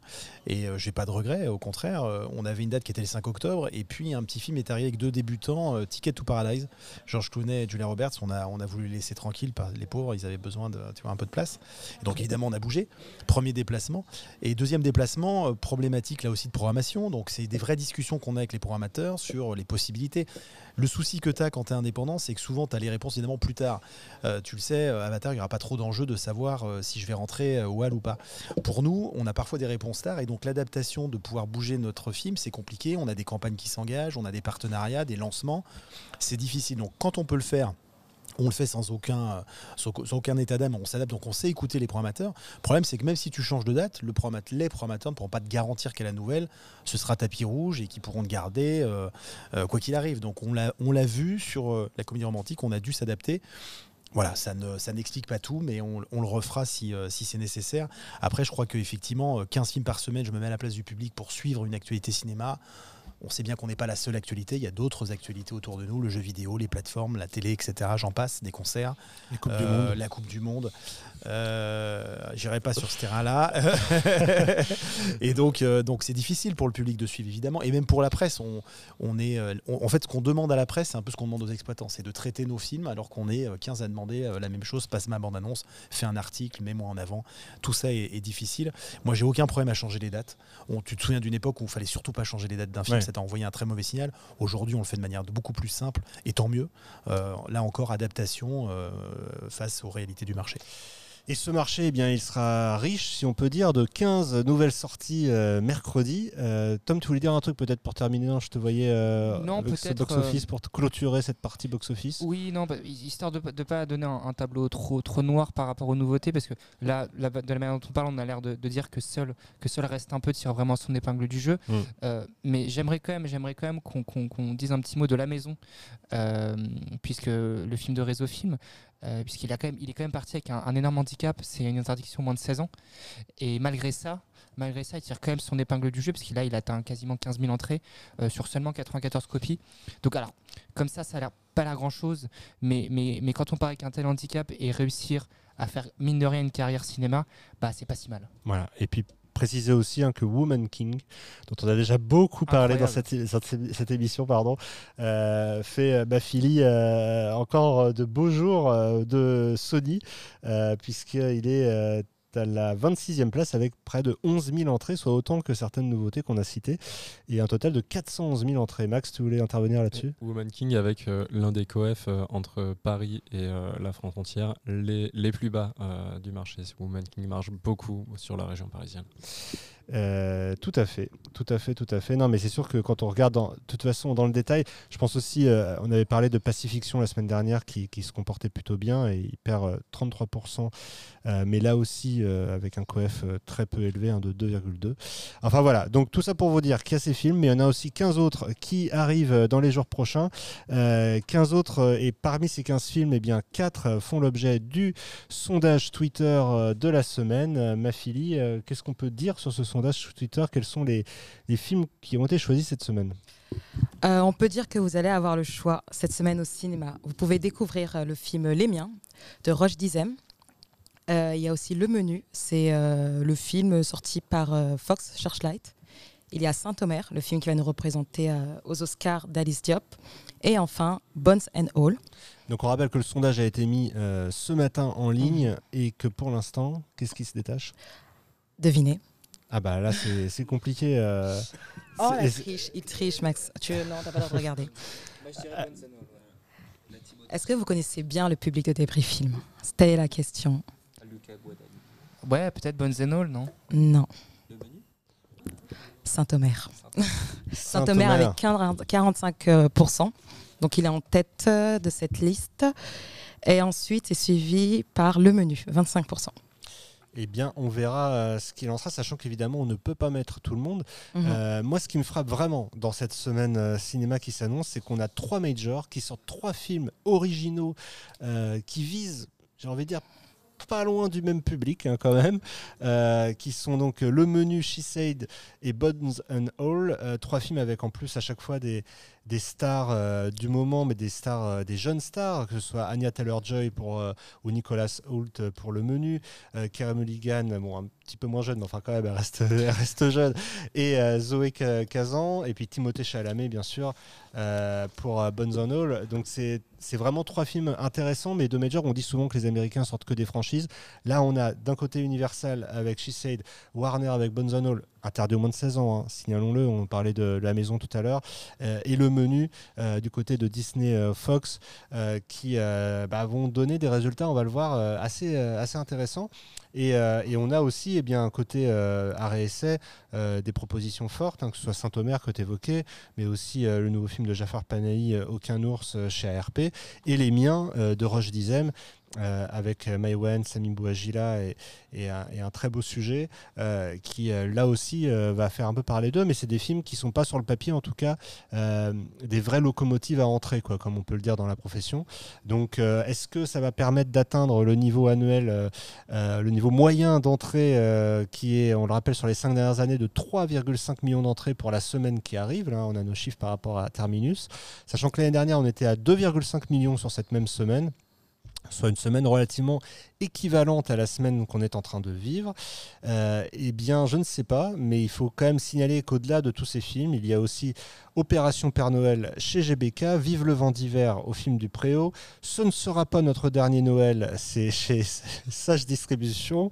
[SPEAKER 2] Et euh, j'ai pas de regret. Au contraire, euh, on avait une date qui était le 5 octobre, et puis un petit film est arrivé avec deux débutants, euh, Ticket to Paradise, George Clooney et Julia Roberts. On a, on a voulu les laisser tranquilles, par les pauvres, ils avaient besoin de, tu vois, un peu de place. Et donc évidemment, on a bougé. Premier déplacement. Et deuxième déplacement, problématique là aussi de programmation. Donc c'est des vraies discussions qu'on a avec les programmateurs sur les possibilités. Le souci que tu as quand tu es indépendant, c'est que souvent tu as les réponses évidemment plus tard. Euh, tu le sais, euh, Avatar, il n'y aura pas trop d'enjeu de savoir euh, si je vais rentrer au ou pas. Pour nous, on a parfois des réponses tard et donc l'adaptation de pouvoir bouger notre film, c'est compliqué. On a des campagnes qui s'engagent, on a des partenariats, des lancements. C'est difficile. Donc quand on peut le faire, on le fait sans aucun, euh, sans, aucun état d'âme, on s'adapte, donc on sait écouter les programmateurs. Le problème, c'est que même si tu changes de date, les programmateurs ne pourront pas te garantir qu'à la nouvelle, ce sera tapis rouge et qu'ils pourront te garder euh, euh, quoi qu'il arrive. Donc on l'a vu sur la comédie romantique, on a dû s'adapter. Voilà, ça ne ça n'explique pas tout, mais on, le refera si, si c'est nécessaire. Après, je crois qu'effectivement, 15 films par semaine, je me mets à la place du public pour suivre une actualité cinéma. On sait bien qu'on n'est pas la seule actualité, il y a d'autres actualités autour de nous, le jeu vidéo, les plateformes, la télé, etc. J'en passe, des concerts, euh, la Coupe du Monde. Euh, J'irai pas sur ce terrain-là. <laughs> et donc, euh, donc c'est difficile pour le public de suivre, évidemment. Et même pour la presse, on, on est, euh, on- en fait, ce qu'on demande à la presse, c'est un peu ce qu'on demande aux exploitants, c'est de traiter nos films, alors qu'on est euh, 15 à demander la même chose. Passe ma bande-annonce, fais un article, mets-moi en avant. Tout ça est, est difficile. Moi, j'ai aucun problème à changer les dates. On, tu te souviens d'une époque où il fallait surtout pas changer les dates d'un film,
[SPEAKER 1] Ouais.
[SPEAKER 2] T'a envoyé un très mauvais signal. Aujourd'hui, on le fait de manière beaucoup plus simple, et tant mieux. Euh, là encore, adaptation euh, face aux réalités du marché.
[SPEAKER 1] Et ce marché, eh bien, il sera riche, si on peut dire, de 15 nouvelles sorties euh, mercredi. Euh, Tom, tu voulais dire un truc peut-être pour terminer Non, je te voyais euh,
[SPEAKER 3] Non,
[SPEAKER 1] avec ce box-office pour te clôturer cette partie box-office.
[SPEAKER 3] Oui, non, bah, histoire de ne pas donner un, un tableau trop, trop noir par rapport aux nouveautés, parce que là, là, de la manière dont on parle, on a l'air de, de dire que seul, que seul reste un peu tire vraiment son épingle du jeu.
[SPEAKER 1] Mm.
[SPEAKER 3] Euh, mais j'aimerais quand même, j'aimerais quand même qu'on dise un petit mot de la maison, euh, puisque le film de Réseau Film, euh, puisqu'il est quand même parti avec un, énorme handicap, c'est une interdiction moins de 16 ans, et malgré ça. Malgré ça, il tire quand même son épingle du jeu, parce qu'il a, il atteint quasiment 15 000 entrées euh, sur seulement 94 copies. Donc alors, comme ça, ça a l'air pas l'air grand chose, mais, mais, mais quand on part avec un tel handicap et réussir à faire mine de rien une carrière cinéma, bah c'est pas si mal.
[SPEAKER 1] Voilà. Et puis préciser aussi hein, que Woman King, dont on a déjà beaucoup parlé dans cette,
[SPEAKER 3] Incroyable.
[SPEAKER 1] cette- cette émission, pardon, euh, fait euh, Bafili euh, encore euh, de beaux jours de Sony, puisqu'il est à la 26e place avec près de 11 000 entrées, soit autant que certaines nouveautés qu'on a citées, et un total de 411 000 entrées. Max, tu voulais intervenir là-dessus?
[SPEAKER 6] Woman King avec euh, l'un des coefs euh, entre Paris et euh, la France entière les, les plus bas euh, du marché. Woman King marche beaucoup sur la région parisienne.
[SPEAKER 1] Euh, tout à fait, tout à fait, tout à fait. Non, mais c'est sûr que quand on regarde, de toute façon, dans le détail, je pense aussi, euh, on avait parlé de Pacifiction la semaine dernière qui, se comportait plutôt bien et il perd euh, 33%, euh, mais là aussi avec un coef très peu élevé, hein, de 2,2. Enfin voilà, donc tout ça pour vous dire qu'il y a ces films, mais il y en a aussi 15 autres qui arrivent dans les jours prochains. Euh, 15 autres, et parmi ces 15 films, eh bien 4 euh, font l'objet du sondage Twitter de la semaine. Euh, Mafili, qu'est-ce qu'on peut dire sur ce sondage? Sur Twitter Quels sont les, les films qui ont été choisis cette semaine
[SPEAKER 4] Euh, on peut dire que vous allez avoir le choix cette semaine au cinéma. Vous pouvez découvrir euh, le film Les Miens de Roche Dizem. Euh, Il y a aussi Le Menu, c'est euh, le film sorti par Fox Searchlight. Il y a Saint-Omer, le film qui va nous représenter aux Oscars d'Alice Diop. Et enfin, Bones and All.
[SPEAKER 1] Donc on rappelle que le sondage a été mis ce matin en ligne et que pour l'instant, qu'est-ce qui se détache?
[SPEAKER 4] Devinez.
[SPEAKER 1] Ah bah là c'est c'est compliqué. euh,
[SPEAKER 4] Oh,
[SPEAKER 1] c'est-
[SPEAKER 4] triche, il triche, Max. Tu... Non, t'as pas le droit de regarder. Est-ce que vous connaissez bien le public de Débris Film? C'était la question.
[SPEAKER 3] Ouais, peut-être Bonzenol, non?
[SPEAKER 4] Non. Saint-Omer. Saint-Omer avec 15 45%. Donc il est en tête euh, de cette liste. Et ensuite, c'est suivi par le menu, 25%.
[SPEAKER 1] Eh bien, on verra euh, ce qu'il en sera, sachant qu'évidemment, on ne peut pas mettre tout le monde.
[SPEAKER 4] Mhm.
[SPEAKER 1] Euh, moi, ce qui me frappe vraiment dans cette semaine euh, cinéma qui s'annonce, c'est qu'on a trois majors qui sortent trois films originaux euh, qui visent, j'ai envie de dire, pas loin du même public hein, quand même, euh, qui sont donc euh, Le Menu, She Said et Bones and All. Euh, trois films avec en plus à chaque fois des, des stars euh, du moment, mais des stars, euh, des jeunes stars, que ce soit Anya Taylor-Joy pour euh, ou Nicolas Hoult pour Le Menu, Kara Mulligan, bon un petit peu moins jeune, mais enfin quand même elle reste, <laughs> reste jeune, et Zoé Ka- Kazan, et puis Timothée Chalamet bien sûr pour Bones and All. Donc c'est c'est vraiment trois films intéressants, mais de Major, on dit souvent que les Américains sortent que des franchises. Là, on a d'un côté Universal avec She Said, Warner avec Bones and All, interdit au moins de 16 ans, hein, signalons-le, on parlait de la maison tout à l'heure, euh, et le menu euh, du côté de Disney euh, Fox, qui bah, vont donner des résultats, on va le voir, assez, assez intéressants. Et, on a aussi eh bien, côté arrêt essai, des propositions fortes, hein, que ce soit Saint-Omer que tu évoquais, mais aussi le nouveau film de Jafar Panahi, Aucun ours chez ARP, et les miens de Roche Dizem, euh, avec euh, Maïwen, Samim Bouagila et, un, très beau sujet euh, qui là aussi va faire un peu parler d'eux, mais c'est des films qui sont pas sur le papier en tout cas des vraies locomotives à entrer, quoi, comme on peut le dire dans la profession. Donc est-ce que ça va permettre d'atteindre le niveau annuel, le niveau moyen d'entrée qui est, on le rappelle, sur les cinq dernières années de 3,5 millions d'entrées pour la semaine qui arrive. Là, on a nos chiffres par rapport à Terminus, sachant que l'année dernière on était à 2,5 millions sur cette même semaine soit une semaine relativement équivalente à la semaine qu'on est en train de vivre, euh, eh bien, je ne sais pas, mais il faut quand même signaler qu'au-delà de tous ces films, il y a aussi Opération Père Noël chez GBK, Vive le vent d'hiver au film du Préau. Ce ne sera pas notre dernier Noël, c'est chez <laughs> Sage Distribution.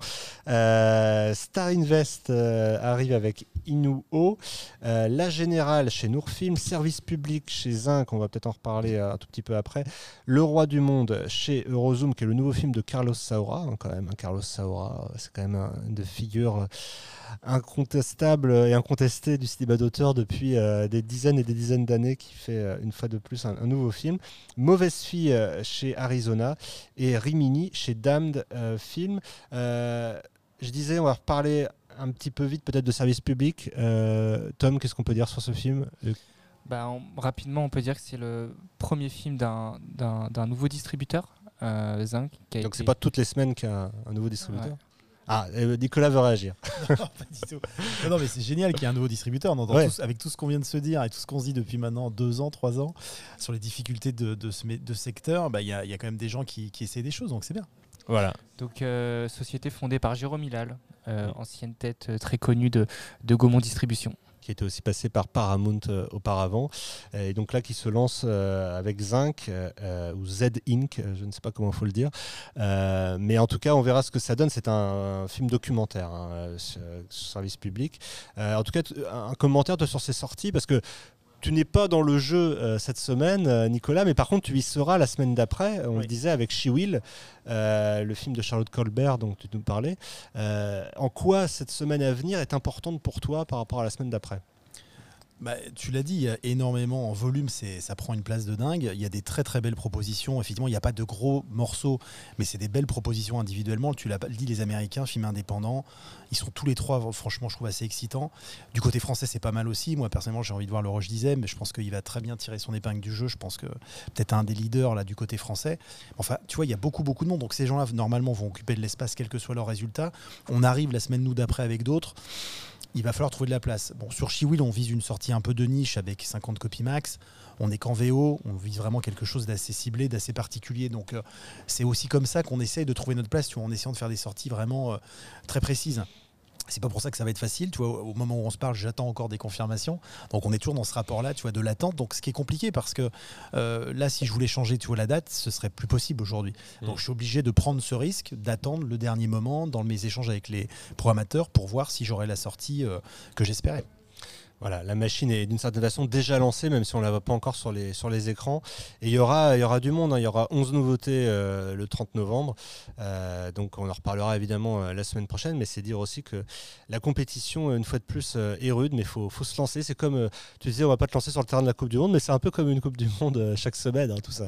[SPEAKER 1] Euh, Star Invest euh, arrive avec Inuo. Euh, La Générale chez Nourfilm. Service public chez Zinc, on va peut-être en reparler un tout petit peu après. Le Roi du Monde chez Eurozoom, qui est le nouveau film de Carlos Saura. hein, quand même, hein, Carlos Saura, c'est quand même un, une de figures incontestable et incontesté du cinéma d'auteur depuis euh, des dizaines et des dizaines d'années qui fait euh, une fois de plus un, un nouveau film. Mauvaise fille euh, chez Arizona et Rimini chez Damned Film. Je disais, on va reparler un petit peu vite peut-être de service public. Tom, qu'est-ce qu'on peut dire sur ce film?
[SPEAKER 3] Bah, on- rapidement, on peut dire que c'est le premier film d'un- nouveau distributeur, Zinc. Qui a
[SPEAKER 1] Donc
[SPEAKER 3] été-
[SPEAKER 1] c'est pas toutes les semaines qu'il y a un, un nouveau distributeur.
[SPEAKER 3] Ouais.
[SPEAKER 1] Ah, euh, Nicolas veut réagir. <laughs>
[SPEAKER 2] Non, pas du tout. Non, non, mais c'est génial qu'il y ait un nouveau distributeur. On entend
[SPEAKER 1] Ouais.
[SPEAKER 2] tous- avec tout ce qu'on vient de se dire et tout ce qu'on se dit depuis maintenant deux ans, trois ans, sur les difficultés de, de ce, de secteur, bah, il y, a, il y a quand même des gens qui, qui essaient des choses, donc c'est bien.
[SPEAKER 1] Voilà.
[SPEAKER 3] Donc, euh, société fondée par Jérôme Hilal, euh, ancienne tête très connue de, de Gaumont Distribution.
[SPEAKER 1] Qui était aussi passé par Paramount euh, auparavant, et donc là qui se lance euh, avec Zinc euh, ou Z Inc, je ne sais pas comment il faut le dire, mais en tout cas on verra ce que ça donne. C'est un, film documentaire, hein, sur, service public. En tout cas, un commentaire sur ces sorties parce que tu n'es pas dans le jeu euh, cette semaine, euh, Nicolas, mais par contre tu y seras la semaine d'après. On le disait avec She Will, euh, le film de Charlotte Colbert dont tu nous parlais. En quoi cette semaine à venir est importante pour toi par rapport à la semaine d'après?
[SPEAKER 2] Bah, tu l'as dit, il y a énormément en volume, ça prend une place de dingue. Il y a des très très belles propositions. Effectivement, il n'y a pas de gros morceaux, mais c'est des belles propositions individuellement. Tu l'as dit, les Américains, films indépendants, ils sont tous les trois, franchement, je trouve assez excitants. Du côté français, c'est pas mal aussi. Moi, personnellement, j'ai envie de voir le Roche disait, mais je pense qu'il va très bien tirer son épingle du jeu. Je pense que peut-être un des leaders là du côté français. Enfin, tu vois, il y a beaucoup beaucoup de monde. Donc ces gens-là, normalement, vont occuper de l'espace, quel que soit leur résultat. On arrive la semaine nous d'après avec d'autres il va falloir trouver de la place. Bon, sur Chiwill, on vise une sortie un peu de niche avec 50 copies max. On n'est qu'en VO, on vise vraiment quelque chose d'assez ciblé, d'assez particulier. Donc, euh, c'est aussi comme ça qu'on essaye de trouver notre place, en essayant de faire des sorties vraiment euh, très précises. C'est pas pour ça que ça va être facile. Tu vois, au moment où on se parle, j'attends encore des confirmations. Donc, on est toujours dans ce rapport-là, tu vois, de l'attente. Donc, ce qui est compliqué parce que euh, là, si je voulais changer, tu vois, la date, ce serait plus possible aujourd'hui. Donc,
[SPEAKER 6] Mm.
[SPEAKER 2] je suis obligé de prendre ce risque, d'attendre le dernier moment dans mes échanges avec les programmateurs pour voir si j'aurai la sortie euh, que j'espérais.
[SPEAKER 1] Voilà, la machine est d'une certaine façon déjà lancée, même si on ne la voit pas encore sur les, sur les écrans. Et il y aura, y aura du monde, hein. il y aura 11 nouveautés euh, le 30 novembre. Euh, donc on en reparlera évidemment euh, la semaine prochaine, mais c'est dire aussi que la compétition, une fois de plus, est rude, mais il faut, faut se lancer. C'est comme, tu disais, on va pas te lancer sur le terrain de la Coupe du Monde, mais c'est un peu comme une Coupe du Monde chaque semaine, hein, tout ça.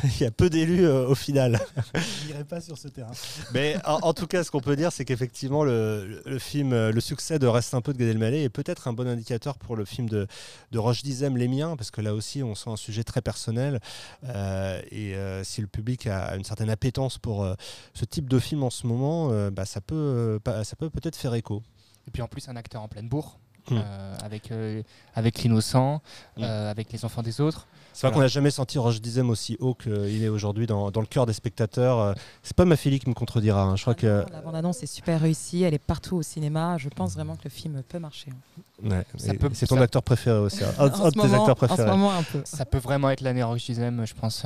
[SPEAKER 1] <laughs> il y a peu d'élus euh, au final.
[SPEAKER 2] Je n'irai pas sur ce terrain. <laughs>
[SPEAKER 1] Mais en, en tout cas, ce qu'on peut dire, c'est qu'effectivement, le, film, euh, le succès de Reste un peu de Gad Elmaleh est peut-être un bon indicateur pour le film de, de Roche Dizem, Les Miens, parce que là aussi, on sent un sujet très personnel. Euh, et euh, si le public a une certaine appétence pour euh, ce type de film en ce moment, euh, bah, ça peut, euh, ça peut peut-être faire écho.
[SPEAKER 3] Et puis en plus, un acteur en pleine bourre,
[SPEAKER 1] Mm.
[SPEAKER 3] euh, avec, euh, avec l'innocent,
[SPEAKER 1] Mm.
[SPEAKER 3] euh, avec les enfants des autres.
[SPEAKER 1] C'est vrai
[SPEAKER 3] Voilà.
[SPEAKER 1] qu'on n'a jamais senti Roche Dizem aussi haut qu'il est aujourd'hui dans, dans le cœur des spectateurs. C'est pas ma fille qui me contredira. hein. Je crois
[SPEAKER 4] Ah
[SPEAKER 1] que
[SPEAKER 4] La bande-annonce est super réussie, elle est partout au cinéma. Je pense vraiment que le film peut marcher.
[SPEAKER 1] ouais,
[SPEAKER 3] peut-
[SPEAKER 1] c'est ton
[SPEAKER 3] ça-
[SPEAKER 1] acteur préféré aussi. hein. <laughs> Un, de
[SPEAKER 4] ce
[SPEAKER 1] tes
[SPEAKER 4] moment,
[SPEAKER 1] acteurs
[SPEAKER 4] en ce
[SPEAKER 1] préférés.
[SPEAKER 4] moment, un peu.
[SPEAKER 3] Ça peut vraiment être l'année Roche Dizem, je pense.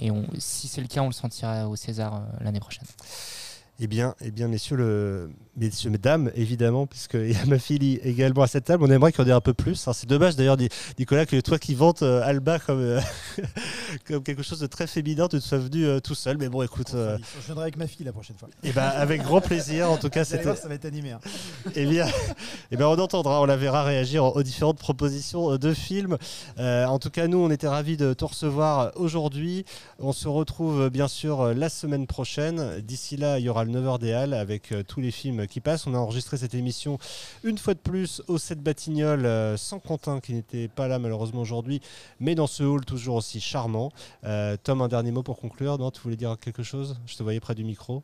[SPEAKER 3] et on, si c'est le cas, on le sentira au César euh, l'année prochaine.
[SPEAKER 1] Eh bien, eh bien, messieurs, le... messieurs, mesdames, évidemment, puisqu'il y a ma fille également à cette table, on aimerait qu'il en ait un peu plus. hein. C'est dommage d'ailleurs, Ni- Nicolas, que toi qui vantes euh, Alba comme, euh, <laughs> comme quelque chose de très féminin, tu te sois venu euh, tout seul. Mais bon, écoute, euh,
[SPEAKER 2] Je viendrai avec ma fille la prochaine fois.
[SPEAKER 1] eh ben, avec grand plaisir. En tout cas,
[SPEAKER 2] Vous allez voir, ça va être animé. hein.
[SPEAKER 1] Eh bien, <laughs> eh bien, on entendra, on la verra réagir aux différentes propositions de films. En tout cas, nous, on était ravis de te recevoir aujourd'hui. On se retrouve bien sûr la semaine prochaine. D'ici là, il y aura le 9h des Halles avec euh, tous les films qui passent. On a enregistré cette émission une fois de plus au 7 Batignolles euh, sans Quentin qui n'était pas là malheureusement aujourd'hui, mais dans ce hall toujours aussi charmant. Euh, Tom, un dernier mot pour conclure. Non, tu voulais dire quelque chose? Je te voyais près du micro.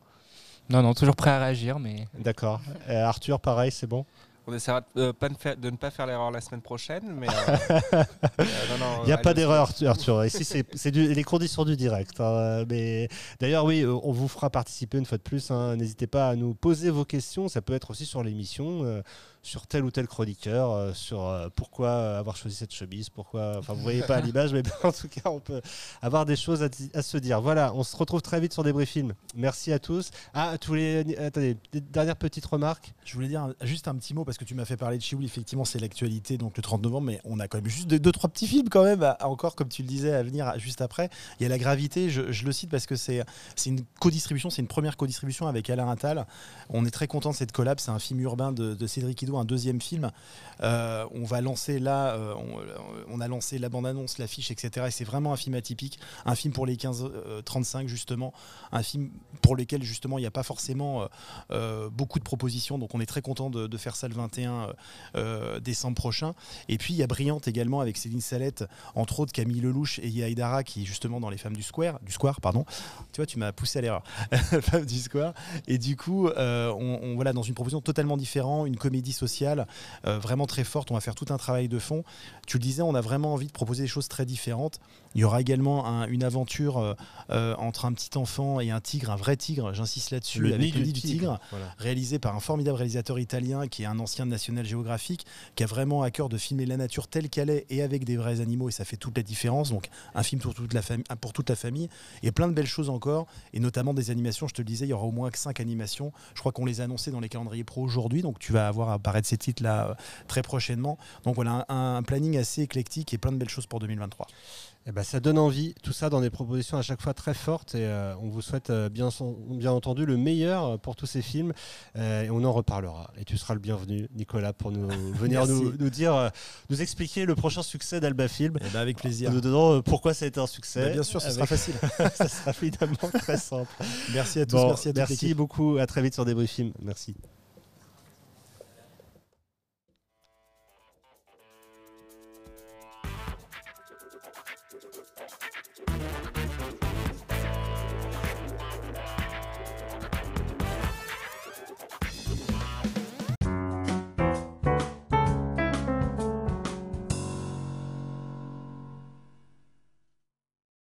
[SPEAKER 3] Non, non, toujours prêt à réagir, mais
[SPEAKER 1] D'accord. Arthur, pareil, c'est bon?
[SPEAKER 5] On essaiera de, euh, pas de, ne pas faire l'erreur la semaine prochaine, mais. euh, <laughs> euh, non, non,
[SPEAKER 1] Il n'y a pas d'erreur, Arthur-. Ici, c'est les conditions du direct. hein. Mais d'ailleurs, oui, on vous fera participer une fois de plus. hein. N'hésitez pas à nous poser vos questions. Ça peut être aussi sur l'émission. Euh, sur tel ou tel chroniqueur, euh, sur euh, pourquoi avoir choisi cette chemise, pourquoi. Enfin, vous voyez pas à <laughs> l'image, mais <laughs> en tout cas, on peut avoir des choses à, se dire. Voilà, on se retrouve très vite sur des films. Merci à tous. Ah, tous les. Attendez, des dernières petites remarques.
[SPEAKER 2] Je voulais dire un- juste un petit mot parce que tu m'as fait parler de Chiwoul. Effectivement, c'est l'actualité, donc le 30 novembre, mais on a quand même juste deux, deux, trois petits films quand même, à- à encore comme tu le disais, à venir juste après. Il y a La Gravité, je, je le cite parce que c'est c'est une co-distribution, c'est une première co-distribution avec Alain Attal. On est très content de cette collab. C'est un film urbain de, de Cédric Ido, un deuxième film. Euh, on va lancer là, euh, on, a lancé la bande-annonce, l'affiche, etc. Et c'est vraiment un film atypique, un film pour les 15-35 justement, un film pour lequel justement il n'y a pas forcément euh, euh, beaucoup de propositions. Donc on est très content de, faire ça le 21 euh, décembre prochain. Et puis il y a Brillante également avec Céline Salette, entre autres Camille Lelouch et Yaïdara qui est justement dans les femmes du Square, du Square pardon. Tu vois, tu m'as poussé à l'erreur. <laughs> femmes du Square. Et du coup, euh, on, on- voilà dans une proposition totalement différente, une comédie sociale euh, vraiment très forte. On va faire tout un travail de fond. Tu le disais, on a vraiment envie de proposer des choses très différentes. Il y aura également un- une aventure euh, euh, entre un petit enfant et un tigre, un vrai tigre. J'insiste là-dessus. avec le nid du tigre
[SPEAKER 1] Voilà.
[SPEAKER 2] réalisé par un formidable réalisateur italien qui est un ancien de National Geographic, qui a vraiment à cœur de filmer la nature telle qu'elle est et avec des vrais animaux, et ça fait toute la différence. Donc, un film pour toute la, famille pour toute la famille, et plein de belles choses encore, et notamment des animations. Je te le disais, il y aura au moins que 5 animations. Je crois qu'on les a annoncées dans les calendriers pro aujourd'hui, donc tu vas avoir apparaître ces titres-là euh, très prochainement. Donc voilà, un, un planning assez éclectique et plein de belles choses pour 2023.
[SPEAKER 1] Eh ben, ça donne envie, tout ça dans des propositions à chaque fois très fortes et euh, on vous souhaite euh, bien, son- bien entendu le meilleur pour tous ces films euh, et on en reparlera. Et tu seras le bienvenu, Nicolas, pour nous <laughs> venir nous, nous dire, euh, nous expliquer le prochain succès d'Alba Film.
[SPEAKER 2] Et ben avec plaisir.
[SPEAKER 1] Nous donnant euh, pourquoi ça a été un succès.
[SPEAKER 2] Bah, bien sûr, ce sera facile. <laughs>
[SPEAKER 1] ça sera finalement très simple.
[SPEAKER 2] Merci à tous,
[SPEAKER 1] Bon,
[SPEAKER 2] merci à
[SPEAKER 1] beaucoup, à très vite sur Débrief Film. Merci.